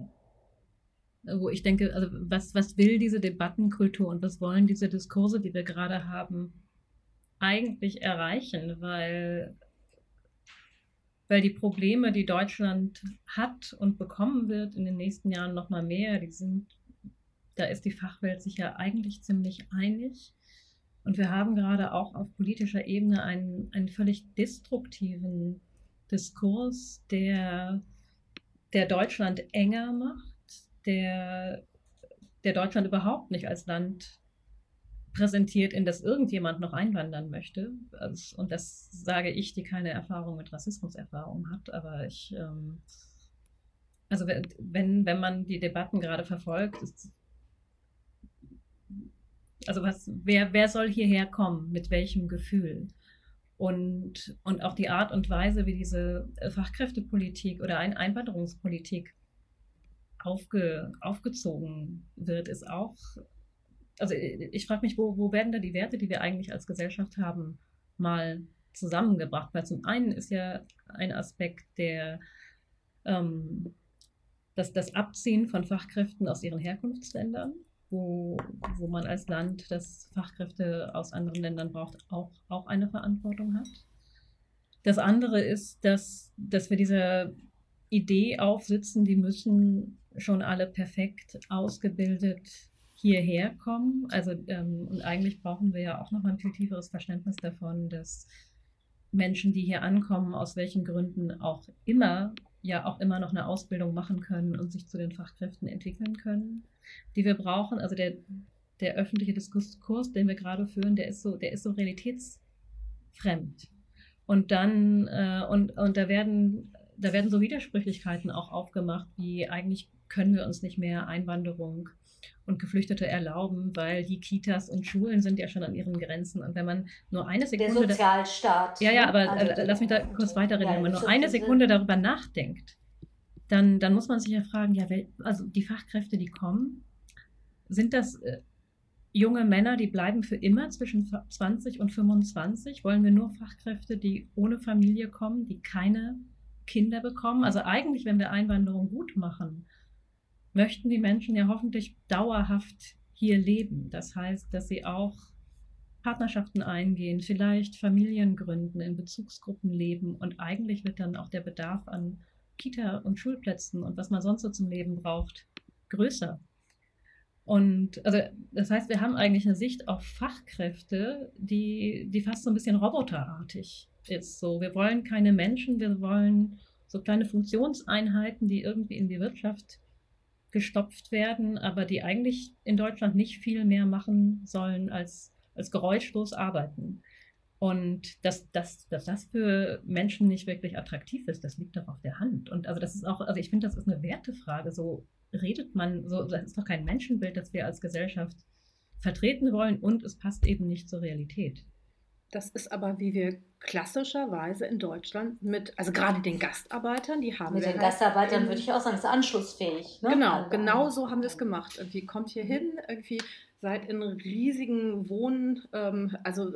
wo ich denke, also was, was will diese Debattenkultur und was wollen diese Diskurse, die wir gerade haben, eigentlich erreichen? Weil, weil die Probleme, die Deutschland hat und bekommen wird in den nächsten Jahren noch mal mehr, die sind, da ist die Fachwelt sich ja eigentlich ziemlich einig. Und wir haben gerade auch auf politischer Ebene einen, einen völlig destruktiven Diskurs, der, der Deutschland enger macht, der, der Deutschland überhaupt nicht als Land präsentiert, in das irgendjemand noch einwandern möchte. Und das sage ich, die keine Erfahrung mit Rassismuserfahrung hat. Aber ich, ähm, also wenn, wenn man die Debatten gerade verfolgt, ist, also was, wer, wer soll hierher kommen, mit welchem Gefühl? Und, und auch die Art und Weise, wie diese Fachkräftepolitik oder Ein Einwanderungspolitik aufge, aufgezogen wird, ist auch also äh, ich frage mich, wo, wo werden da die Werte, die wir eigentlich als Gesellschaft haben, mal zusammengebracht? Weil zum einen ist ja ein Aspekt der, ähm, das, das Abziehen von Fachkräften aus ihren Herkunftsländern, wo, wo man als Land, das Fachkräfte aus anderen Ländern braucht, auch, auch eine Verantwortung hat. Das andere ist, dass, dass wir dieser Idee aufsitzen, die müssen schon alle perfekt ausgebildet hierher kommen. Also ähm, und eigentlich brauchen wir ja auch noch ein viel tieferes Verständnis davon, dass Menschen, die hier ankommen, aus welchen Gründen auch immer, ja auch immer noch eine Ausbildung machen können und sich zu den Fachkräften entwickeln können, die wir brauchen. Also der, der öffentliche Diskurs, den wir gerade führen, der ist so, der ist so realitätsfremd. Und dann, äh, und, und da werden, da werden so Widersprüchlichkeiten auch aufgemacht, wie eigentlich können wir uns nicht mehr Einwanderung und Geflüchtete erlauben, weil die Kitas und Schulen sind ja schon an ihren Grenzen. Und wenn man nur eine Sekunde. Der Sozialstaat. Ja, ja, aber also, äh, lass mich da kurz weiterreden. Ja, wenn man nur eine Sekunde darüber nachdenkt, dann, dann muss man sich ja fragen, ja, also die Fachkräfte, die kommen, sind das äh, junge Männer, die bleiben für immer zwischen 20 und 25? Wollen wir nur Fachkräfte, die ohne Familie kommen, die keine Kinder bekommen? Also eigentlich, wenn wir Einwanderung gut machen, möchten die Menschen ja hoffentlich dauerhaft hier leben. Das heißt, dass sie auch Partnerschaften eingehen, vielleicht Familien gründen, in Bezugsgruppen leben und eigentlich wird dann auch der Bedarf an Kita und Schulplätzen und was man sonst so zum Leben braucht, größer. Und also das heißt, wir haben eigentlich eine Sicht auf Fachkräfte, die, die fast so ein bisschen roboterartig ist. So, wir wollen keine Menschen, wir wollen so kleine Funktionseinheiten, die irgendwie in die Wirtschaft gestopft werden, aber die eigentlich in Deutschland nicht viel mehr machen sollen als, als geräuschlos arbeiten. Und dass, dass, dass das für Menschen nicht wirklich attraktiv ist, das liegt doch auf der Hand. Und also das ist auch, also ich finde, das ist eine Wertefrage. So redet man, so, das ist doch kein Menschenbild, das wir als Gesellschaft vertreten wollen und es passt eben nicht zur Realität. Das ist aber, wie wir klassischerweise in Deutschland mit, also gerade den Gastarbeitern, die haben mit den halt Gastarbeitern würde ich auch sagen, ist anschlussfähig. Ne? Genau, also, genau so haben wir es gemacht. Irgendwie kommt hier hin, irgendwie seid in riesigen Wohn, ähm, also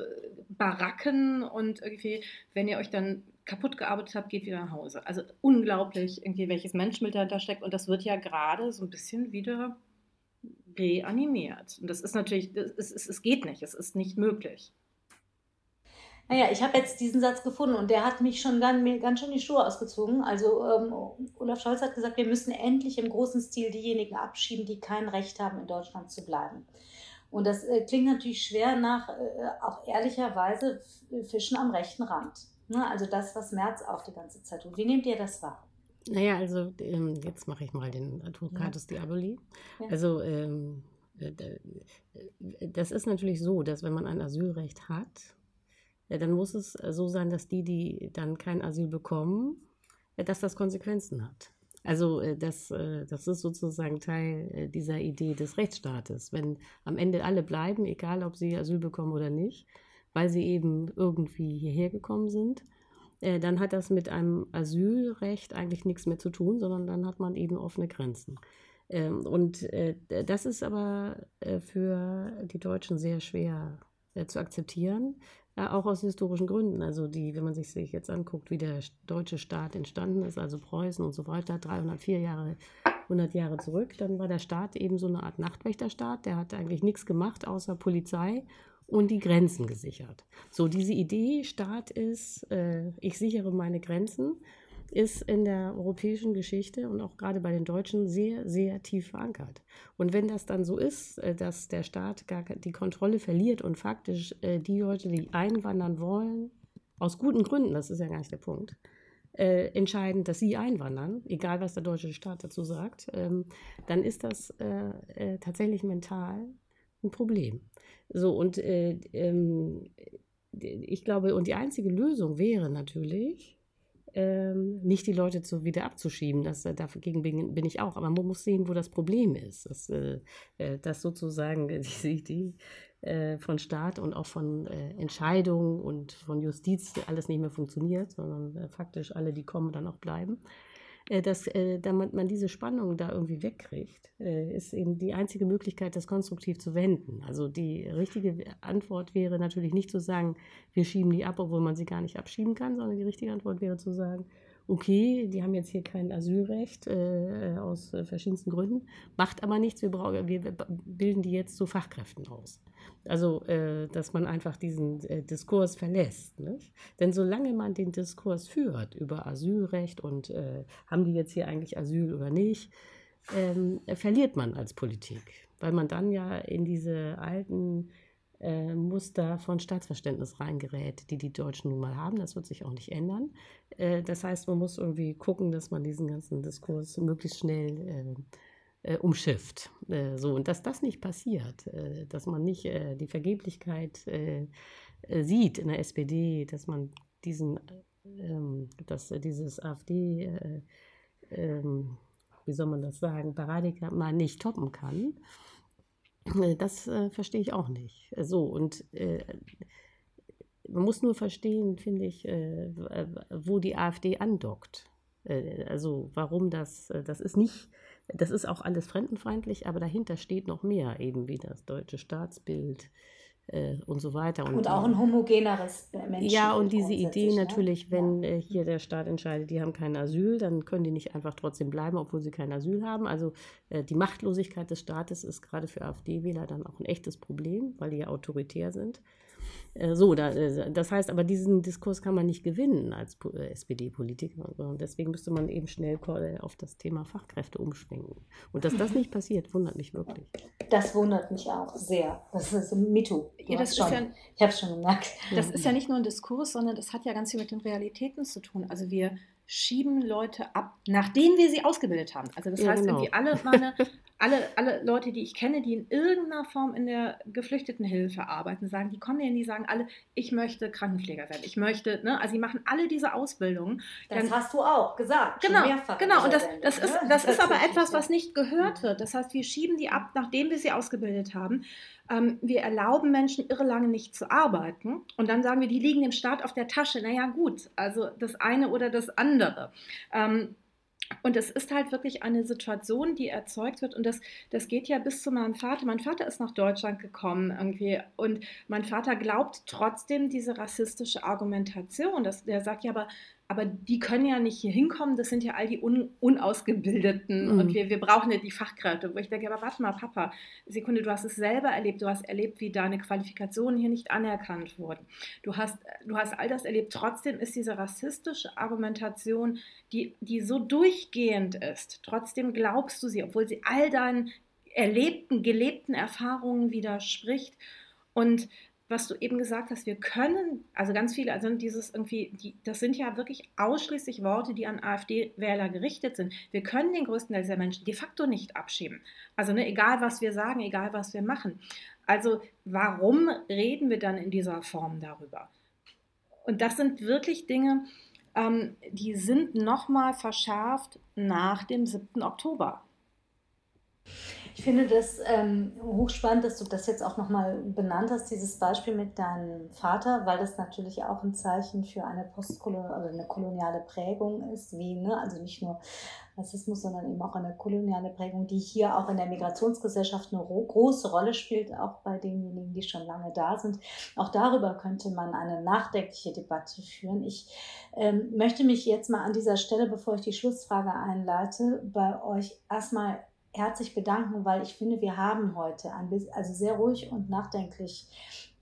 Baracken und irgendwie, wenn ihr euch dann kaputt gearbeitet habt, geht wieder nach Hause. Also unglaublich, irgendwie welches Menschenbild dahinter steckt und das wird ja gerade so ein bisschen wieder reanimiert. Und das ist natürlich, es, es, es geht nicht, es ist nicht möglich. Naja, ich habe jetzt diesen Satz gefunden und der hat mich schon ganz, mir ganz schön die Schuhe ausgezogen. Also ähm, Olaf Scholz hat gesagt, wir müssen endlich im großen Stil diejenigen abschieben, die kein Recht haben, in Deutschland zu bleiben. Und das äh, klingt natürlich schwer nach, äh, auch ehrlicherweise, Fischen am rechten Rand. Ne? Also das, was Merz auch die ganze Zeit tut. Wie nehmt ihr das wahr? Naja, also ähm, jetzt mache ich mal den Advocatus ja. Diaboli. Ja. Also ähm, äh, äh, das ist natürlich so, dass wenn man ein Asylrecht hat, dann muss es äh, so sein, dass die, die dann kein Asyl bekommen, äh, dass das Konsequenzen hat. Also äh, das, das ist sozusagen Teil dieser Idee des Rechtsstaates. Wenn am Ende alle bleiben, egal ob sie Asyl bekommen oder nicht, weil sie eben irgendwie hierher gekommen sind, dann hat das mit einem Asylrecht eigentlich nichts mehr zu tun, sondern dann hat man eben offene Grenzen. Ähm, und das ist aber für die Deutschen sehr schwer zu akzeptieren, ja, auch aus historischen Gründen. Also die, wenn man sich jetzt anguckt, wie der deutsche Staat entstanden ist, also Preußen und so weiter, 304 Jahre, 100 Jahre zurück, dann war der Staat eben so eine Art Nachtwächterstaat. Der hat eigentlich nichts gemacht außer Polizei und die Grenzen gesichert. So diese Idee, Staat ist, äh, ich sichere meine Grenzen. Ist in der europäischen Geschichte und auch gerade bei den Deutschen sehr, sehr tief verankert. Und wenn das dann so ist, äh, dass der Staat gar die Kontrolle verliert und faktisch äh, die Leute, die einwandern wollen, aus guten Gründen, das ist ja gar nicht der Punkt, äh, entscheiden, dass sie einwandern, egal was der deutsche Staat dazu sagt, ähm, dann ist das äh, äh, tatsächlich mental ein Problem. So, und äh, ähm, ich glaube, und die einzige Lösung wäre natürlich, ähm, nicht die Leute zu, wieder abzuschieben. Das, äh, dagegen bin, bin, ich auch. Aber man muss sehen, wo das Problem ist. Dass, äh, äh dass sozusagen die, die äh, von Staat und auch von äh, Entscheidungen und von Justiz alles nicht mehr funktioniert, sondern äh, faktisch alle, die kommen, dann auch bleiben. Äh, dass, äh, damit man diese Spannung da irgendwie wegkriegt, äh, ist eben die einzige Möglichkeit, das konstruktiv zu wenden. Also die richtige Antwort wäre natürlich nicht zu sagen, wir schieben die ab, obwohl man sie gar nicht abschieben kann, sondern die richtige Antwort wäre zu sagen, okay, die haben jetzt hier kein Asylrecht äh, aus äh, verschiedensten Gründen, macht aber nichts, wir, brauchen, wir bilden die jetzt zu Fachkräften aus. Also, äh, dass man einfach diesen äh, Diskurs verlässt. Nicht? Denn solange man den Diskurs führt über Asylrecht und äh, haben die jetzt hier eigentlich Asyl oder nicht, ähm, verliert man als Politik, weil man dann ja in diese alten äh, Muster von Staatsverständnis reingerät, die die Deutschen nun mal haben. Das wird sich auch nicht ändern. Äh, das heißt, man muss irgendwie gucken, dass man diesen ganzen Diskurs möglichst schnell äh, äh, umschifft. Äh, so, und dass das nicht passiert, äh, dass man nicht die Vergeblichkeit sieht in der SPD, dass man diesen, ähm, dass dieses AfD, ähm, wie soll man das sagen, Paradika mal nicht toppen kann, das verstehe ich auch nicht. So, und man muss nur verstehen, finde ich, wo die AfD andockt. also warum das, das ist nicht das ist auch alles fremdenfeindlich, aber dahinter steht noch mehr, eben wie das deutsche Staatsbild äh, und so weiter. Und, und auch ein homogeneres Menschen. Ja, und diese Idee ne? natürlich, wenn ja. äh, hier der Staat entscheidet, die haben kein Asyl, dann können die nicht einfach trotzdem bleiben, obwohl sie kein Asyl haben. Also äh, die Machtlosigkeit des Staates ist gerade für AfD-Wähler dann auch ein echtes Problem, weil die ja autoritär sind. Äh, so, da, äh, das heißt aber, diesen Diskurs kann man nicht gewinnen als äh, SPD-Politiker. Und deswegen müsste man eben schnell auf das Thema Fachkräfte umschwenken. Und dass das nicht passiert, wundert mich wirklich. Das wundert mich auch sehr. Das ist ein Mito. Ja, das schon, ja, ich habe es schon gemerkt. Das ist ja nicht nur ein Diskurs, sondern das hat ja ganz viel mit den Realitäten zu tun. Also wir schieben Leute ab, nachdem wir sie ausgebildet haben. Also das ja, heißt, genau. irgendwie alle meine alle, alle Leute, die ich kenne, die in irgendeiner Form in der Geflüchtetenhilfe arbeiten, sagen, die kommen ja die sagen alle, ich möchte Krankenpfleger werden, ich möchte, ne, also sie machen alle diese Ausbildungen. Das dann, hast du auch gesagt. Genau, genau. Und das, das, ist, das ist aber etwas, was nicht gehört wird. Das heißt, wir schieben die ab, nachdem wir sie ausgebildet haben. Ähm, wir erlauben Menschen irre lange nicht zu arbeiten und dann sagen wir, die liegen dem Staat auf der Tasche. Naja, gut, also das eine oder das andere. Ähm, und es ist halt wirklich eine Situation, die erzeugt wird. Und das, das geht ja bis zu meinem Vater. Mein Vater ist nach Deutschland gekommen irgendwie. Und mein Vater glaubt trotzdem diese rassistische Argumentation. Dass, der sagt ja, aber aber die können ja nicht hier hinkommen, das sind ja all die Un Unausgebildeten mhm. und wir, wir brauchen ja die Fachkräfte. Wo ich denke, aber warte mal, Papa, Sekunde, du hast es selber erlebt, du hast erlebt, wie deine Qualifikationen hier nicht anerkannt wurden. Du hast, du hast all das erlebt. Trotzdem ist diese rassistische Argumentation, die, die so durchgehend ist, trotzdem glaubst du sie, obwohl sie all deinen erlebten, gelebten Erfahrungen widerspricht. Und was du eben gesagt hast, wir können, also ganz viele, also dieses irgendwie, die, das sind ja wirklich ausschließlich Worte, die an AfD-Wähler gerichtet sind. Wir können den größten Teil dieser Menschen de facto nicht abschieben. Also ne, egal, was wir sagen, egal, was wir machen. Also warum reden wir dann in dieser Form darüber? Und das sind wirklich Dinge, ähm, die sind nochmal verschärft nach dem 7. Oktober. Ich finde das ähm, hochspannend, dass du das jetzt auch nochmal benannt hast, dieses Beispiel mit deinem Vater, weil das natürlich auch ein Zeichen für eine postkoloniale oder eine koloniale Prägung ist, wie, ne, also nicht nur Rassismus, sondern eben auch eine koloniale Prägung, die hier auch in der Migrationsgesellschaft eine große Rolle spielt, auch bei denjenigen, die schon lange da sind. Auch darüber könnte man eine nachdenkliche Debatte führen. Ich ähm, möchte mich jetzt mal an dieser Stelle, bevor ich die Schlussfrage einleite, bei euch erstmal herzlich bedanken, weil ich finde, wir haben heute ein bisschen, also sehr ruhig und nachdenklich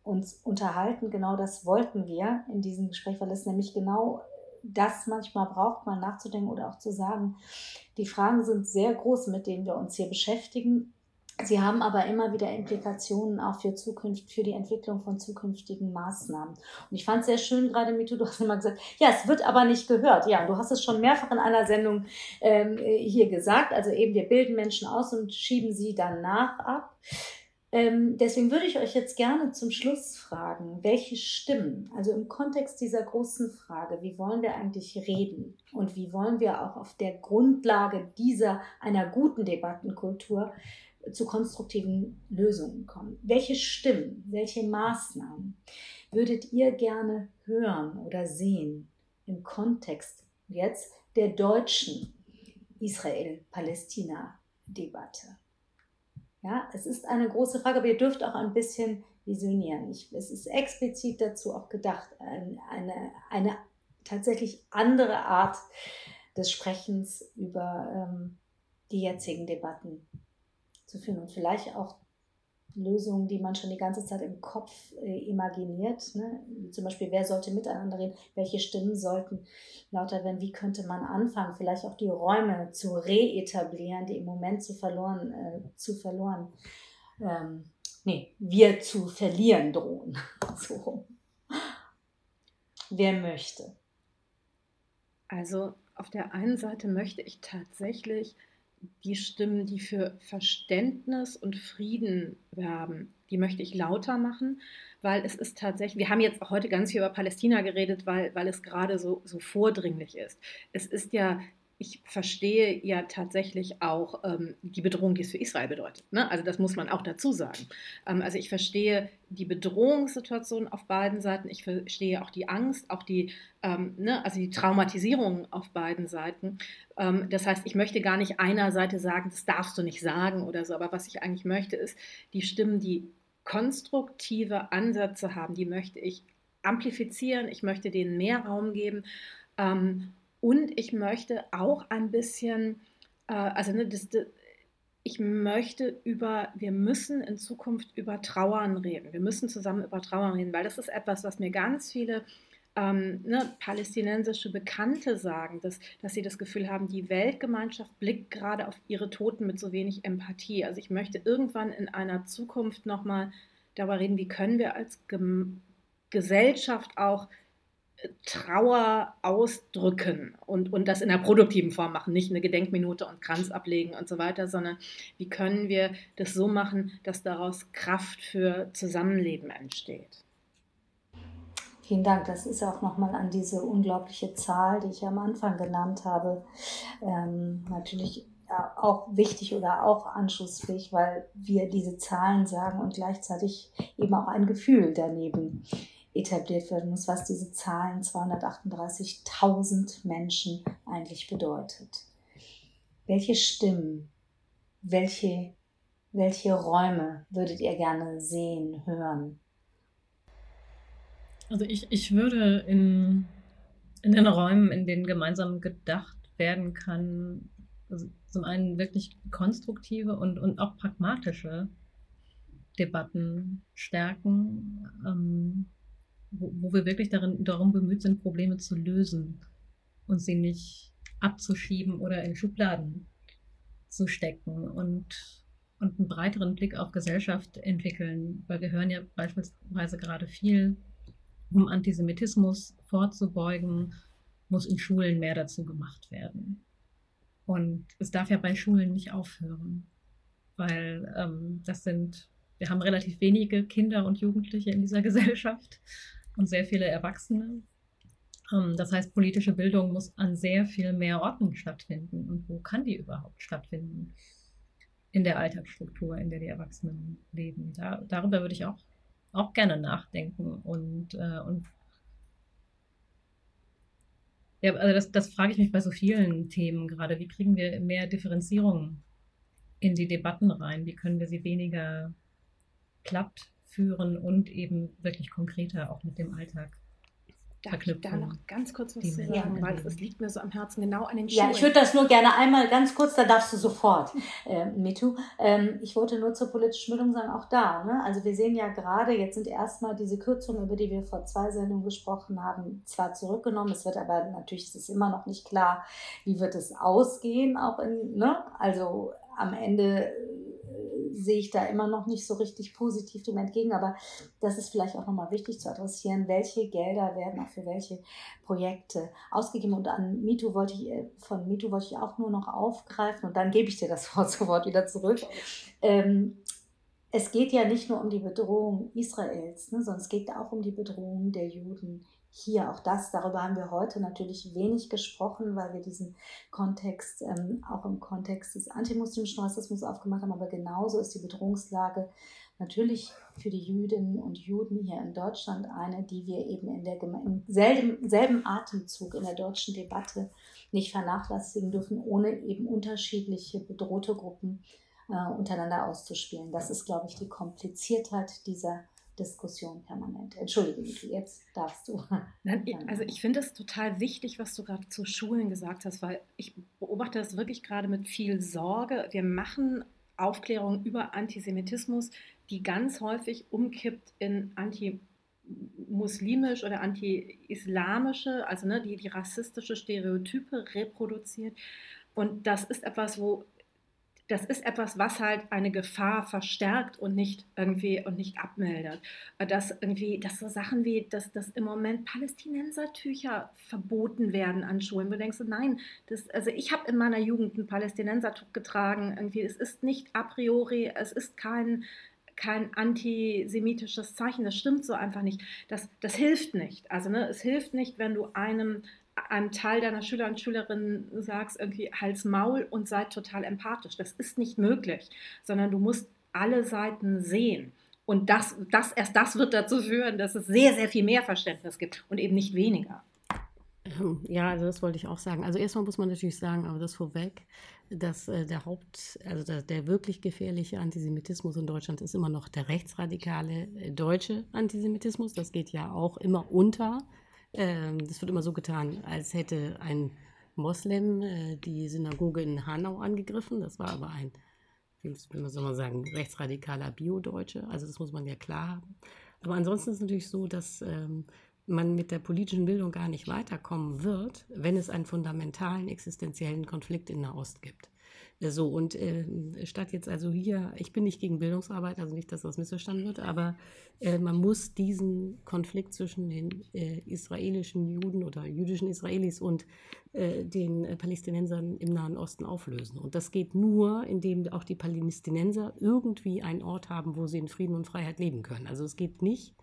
uns unterhalten. Genau das wollten wir in diesem Gespräch, weil es nämlich genau das manchmal braucht, mal nachzudenken oder auch zu sagen, die Fragen sind sehr groß, mit denen wir uns hier beschäftigen. Sie haben aber immer wieder Implikationen auch für Zukunft, für die Entwicklung von zukünftigen Maßnahmen. Und ich fand es sehr schön, gerade Mitu, du hast immer gesagt, ja, es wird aber nicht gehört. Ja, du hast es schon mehrfach in einer Sendung ähm, hier gesagt. Also eben, wir bilden Menschen aus und schieben sie danach ab. Ähm, deswegen würde ich euch jetzt gerne zum Schluss fragen, welche Stimmen, also im Kontext dieser großen Frage, wie wollen wir eigentlich reden und wie wollen wir auch auf der Grundlage dieser einer guten Debattenkultur zu konstruktiven Lösungen kommen. Welche Stimmen, welche Maßnahmen würdet ihr gerne hören oder sehen im Kontext jetzt der deutschen Israel-Palästina-Debatte? Ja, es ist eine große Frage, aber ihr dürft auch ein bisschen visionieren. Ich, es ist explizit dazu auch gedacht, eine, eine, tatsächlich andere Art des Sprechens über ähm, die jetzigen Debatten zu führen und vielleicht auch Lösungen, die man schon die ganze Zeit im Kopf äh, imaginiert. Ne? Zum Beispiel, wer sollte miteinander reden, welche Stimmen sollten lauter werden, wie könnte man anfangen, vielleicht auch die Räume zu reetablieren, die im Moment zu verloren, äh, zu verloren, ähm, nee, wir zu verlieren drohen. so. Wer möchte? Also auf der einen Seite möchte ich tatsächlich die Stimmen, die für Verständnis und Frieden werben, die möchte ich lauter machen, weil es ist tatsächlich, wir haben jetzt auch heute ganz viel über Palästina geredet, weil, weil es gerade so, so vordringlich ist. Es ist ja ich verstehe ja tatsächlich auch ähm, die Bedrohung, die es für Israel bedeutet. Ne? Also das muss man auch dazu sagen. Ähm, also ich verstehe die Bedrohungssituation auf beiden Seiten. Ich verstehe auch die Angst, auch die, ähm, ne? also die Traumatisierung auf beiden Seiten. Ähm, das heißt, ich möchte gar nicht einer Seite sagen, das darfst du nicht sagen oder so. Aber was ich eigentlich möchte, ist die Stimmen, die konstruktive Ansätze haben, die möchte ich amplifizieren. Ich möchte denen mehr Raum geben. Ähm, und ich möchte auch ein bisschen, äh, also ne, das, das, ich möchte über, wir müssen in Zukunft über Trauern reden. Wir müssen zusammen über Trauern reden, weil das ist etwas, was mir ganz viele ähm, ne, palästinensische Bekannte sagen, dass, dass sie das Gefühl haben, die Weltgemeinschaft blickt gerade auf ihre Toten mit so wenig Empathie. Also ich möchte irgendwann in einer Zukunft nochmal darüber reden, wie können wir als Gem Gesellschaft auch Trauer ausdrücken und, und das in einer produktiven Form machen, nicht eine Gedenkminute und Kranz ablegen und so weiter, sondern wie können wir das so machen, dass daraus Kraft für Zusammenleben entsteht. Vielen Dank. Das ist auch nochmal an diese unglaubliche Zahl, die ich am Anfang genannt habe, ähm, natürlich auch wichtig oder auch anschlussfähig, weil wir diese Zahlen sagen und gleichzeitig eben auch ein Gefühl daneben etabliert werden muss, was diese Zahlen 238.000 Menschen eigentlich bedeutet. Welche Stimmen, welche, welche Räume würdet ihr gerne sehen, hören? Also ich, ich würde in, in den Räumen, in denen gemeinsam gedacht werden kann, also zum einen wirklich konstruktive und, und auch pragmatische Debatten stärken. Ähm, wo, wir wirklich darin, darum bemüht sind, Probleme zu lösen und sie nicht abzuschieben oder in Schubladen zu stecken und, und einen breiteren Blick auf Gesellschaft entwickeln, weil wir hören ja beispielsweise gerade viel, um Antisemitismus vorzubeugen, muss in Schulen mehr dazu gemacht werden. Und es darf ja bei Schulen nicht aufhören, weil ähm, das sind, wir haben relativ wenige Kinder und Jugendliche in dieser Gesellschaft und sehr viele Erwachsene. Ähm, das heißt, politische Bildung muss an sehr viel mehr Orten stattfinden. Und wo kann die überhaupt stattfinden? In der Alltagsstruktur, in der die Erwachsenen leben. Da, darüber würde ich auch, auch gerne nachdenken. Und, äh, und ja, also das, das frage ich mich bei so vielen Themen gerade. Wie kriegen wir mehr Differenzierung in die Debatten rein? Wie können wir sie weniger platt führen und eben wirklich konkreter auch mit dem Alltag Darf ich da noch ganz kurz was zu sagen, weil es liegt mir so am Herzen, genau an den Schulen. Ja, ich würde das nur gerne einmal ganz kurz, da darfst du sofort, äh, Mitu. Ähm, ich wollte nur zur politischen Bildung sagen, auch da. Ne? Also wir sehen ja gerade, jetzt sind erstmal diese Kürzungen, über die wir vor zwei Sendungen gesprochen haben, zwar zurückgenommen, es wird aber natürlich, ist es immer noch nicht klar, wie wird es ausgehen, auch in, ne? also am Ende sehe ich da immer noch nicht so richtig positiv dem entgegen, aber das ist vielleicht auch nochmal wichtig zu adressieren, welche Gelder werden auch für welche Projekte ausgegeben. Und an MeToo wollte ich, äh, von MeToo wollte ich auch nur noch aufgreifen und dann gebe ich dir das Wort sofort wieder zurück. Ähm, es geht ja nicht nur um die Bedrohung Israels, ne, sondern es geht auch um die Bedrohung der Juden hier auch das, darüber haben wir heute natürlich wenig gesprochen, weil wir diesen Kontext ähm, auch im Kontext des antimuslimischen Rassismus aufgemacht haben. Aber genauso ist die Bedrohungslage natürlich für die Jüdinnen und Juden hier in Deutschland eine, die wir eben in der, im selben, selben Atemzug in der deutschen Debatte nicht vernachlässigen dürfen, ohne eben unterschiedliche bedrohte Gruppen äh, untereinander auszuspielen. Das ist, glaube ich, die Kompliziertheit dieser Diskussion permanent. Entschuldige mich, jetzt darfst du. Also ich finde es total wichtig, was du gerade zu Schulen gesagt hast, weil ich beobachte das wirklich gerade mit viel Sorge. Wir machen Aufklärung über Antisemitismus, die ganz häufig umkippt in antimuslimisch oder anti-islamische, also ne, die, die rassistische Stereotype reproduziert. Und das ist etwas, wo das ist etwas, was halt eine Gefahr verstärkt und nicht irgendwie und nicht abmildert. Äh, dass irgendwie, dass so Sachen wie, dass, dass im Moment Palästinensertücher verboten werden an Schulen. Du denkst, nein, das, also ich habe in meiner Jugend ein Palästinensertuch getragen. Irgendwie, es ist nicht a priori, es ist kein kein antisemitisches Zeichen. Das stimmt so einfach nicht. Das, das hilft nicht. Also ne, es hilft nicht, wenn du einem einem Teil deiner Schüler und Schülerinnen sagst, irgendwie Hals Maul und seid total empathisch. Das ist nicht möglich, sondern du musst alle Seiten sehen. Und das, das, erst das wird dazu führen, dass es sehr, sehr viel mehr Verständnis gibt und eben nicht weniger. Ja, also das wollte ich auch sagen. Also erstmal muss man natürlich sagen, aber das vorweg, dass äh, der Haupt, also der, der, wirklich gefährliche Antisemitismus in Deutschland ist immer noch der rechtsradikale äh, deutsche Antisemitismus. Das geht ja auch immer unter ähm, das wird immer so getan, als hätte ein Moslem äh, die Synagoge in Hanau angegriffen. Das war aber ein, wie soll man sagen, rechtsradikaler Bio-Deutsche. Also das muss man ja klar haben. Aber ansonsten ist es natürlich so, dass ähm, man mit der politischen Bildung gar nicht weiterkommen wird, wenn es einen fundamentalen existenziellen Konflikt in Nahost gibt. So, und äh, statt jetzt also hier, ich bin nicht gegen Bildungsarbeit, also nicht, dass das missverstanden wird, aber äh, man muss diesen Konflikt zwischen den äh, israelischen Juden oder jüdischen Israelis und äh, den Palästinensern im Nahen Osten auflösen. Und das geht nur, indem auch die Palästinenser irgendwie einen Ort haben, wo sie in Frieden und Freiheit leben können. Also es geht nicht,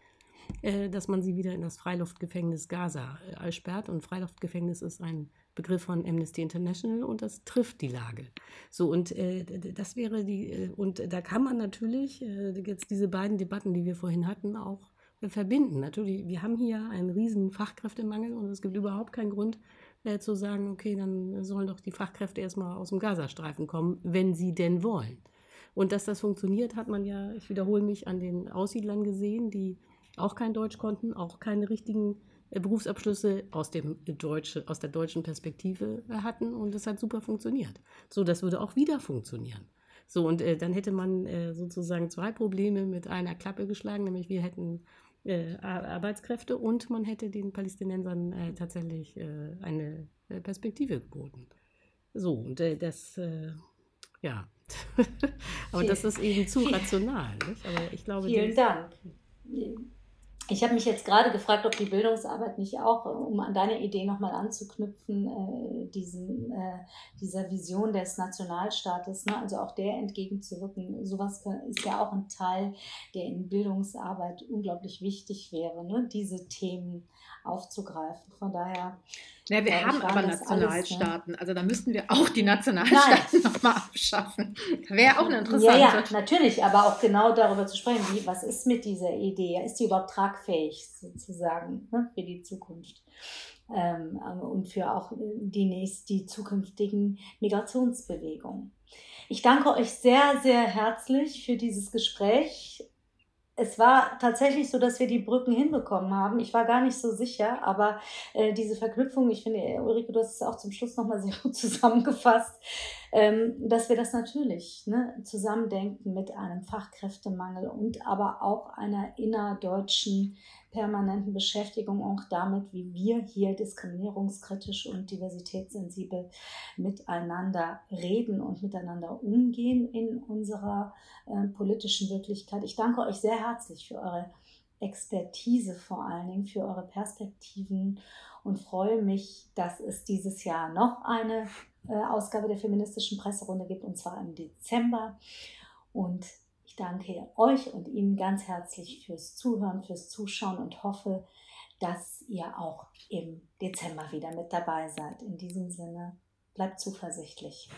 äh, dass man sie wieder in das Freiluftgefängnis Gaza äh, sperrt. Und Freiluftgefängnis ist ein Begriff von Amnesty International und das trifft die Lage. So, und äh, das wäre die, äh, und da kann man natürlich äh, jetzt diese beiden Debatten, die wir vorhin hatten, auch äh, verbinden. Natürlich, wir haben hier einen riesen Fachkräftemangel und es gibt überhaupt keinen Grund äh, zu sagen, okay, dann sollen doch die Fachkräfte erstmal aus dem Gazastreifen kommen, wenn sie denn wollen. Und dass das funktioniert, hat man ja, ich wiederhole mich, an den Aussiedlern gesehen, die auch kein Deutsch konnten, auch keine richtigen Berufsabschlüsse aus, dem Deutsche, aus der deutschen Perspektive hatten und das hat super funktioniert. So, das würde auch wieder funktionieren. So, und äh, dann hätte man äh, sozusagen zwei Probleme mit einer Klappe geschlagen, nämlich wir hätten äh, Arbeitskräfte und man hätte den Palästinensern äh, tatsächlich äh, eine äh, Perspektive geboten. So, und das, ja, aber das ist eben zu rational. Nicht? Aber ich glaube, Vielen Dank. Ich habe mich jetzt gerade gefragt, ob die Bildungsarbeit nicht auch, um an deine Idee nochmal anzuknüpfen, äh, diesen, äh, dieser Vision des Nationalstaates, ne, also auch der entgegenzuwirken, sowas ist ja auch ein Teil, der in Bildungsarbeit unglaublich wichtig wäre, ne, diese Themen aufzugreifen. Von daher. Ja, wir haben aber Nationalstaaten. Alles, ne? Also da müssten wir auch die Nationalstaaten nochmal abschaffen. Wäre auch eine interessante. Ja, ja, natürlich, aber auch genau darüber zu sprechen, wie, was ist mit dieser Idee? Ist die überhaupt tragfähig sozusagen ne, für die Zukunft? Ähm, und für auch die, nächst, die zukünftigen Migrationsbewegungen. Ich danke euch sehr, sehr herzlich für dieses Gespräch es war tatsächlich so, dass wir die Brücken hinbekommen haben. Ich war gar nicht so sicher, aber äh, diese Verknüpfung, ich finde, Ulrike, du hast es auch zum Schluss nochmal sehr gut zusammengefasst, dass wir das natürlich ne, zusammendenken mit einem Fachkräftemangel und aber auch einer innerdeutschen permanenten Beschäftigung auch damit, wie wir hier diskriminierungskritisch und diversitätssensibel miteinander reden und miteinander umgehen in unserer äh, politischen Wirklichkeit. Ich danke euch sehr herzlich für eure Expertise vor allen Dingen, für eure Perspektiven und freue mich, dass es dieses Jahr noch eine Ausgabe der feministischen Presserunde gibt, und zwar im Dezember. Und ich danke euch und Ihnen ganz herzlich fürs Zuhören, fürs Zuschauen und hoffe, dass ihr auch im Dezember wieder mit dabei seid. In diesem Sinne, bleibt zuversichtlich.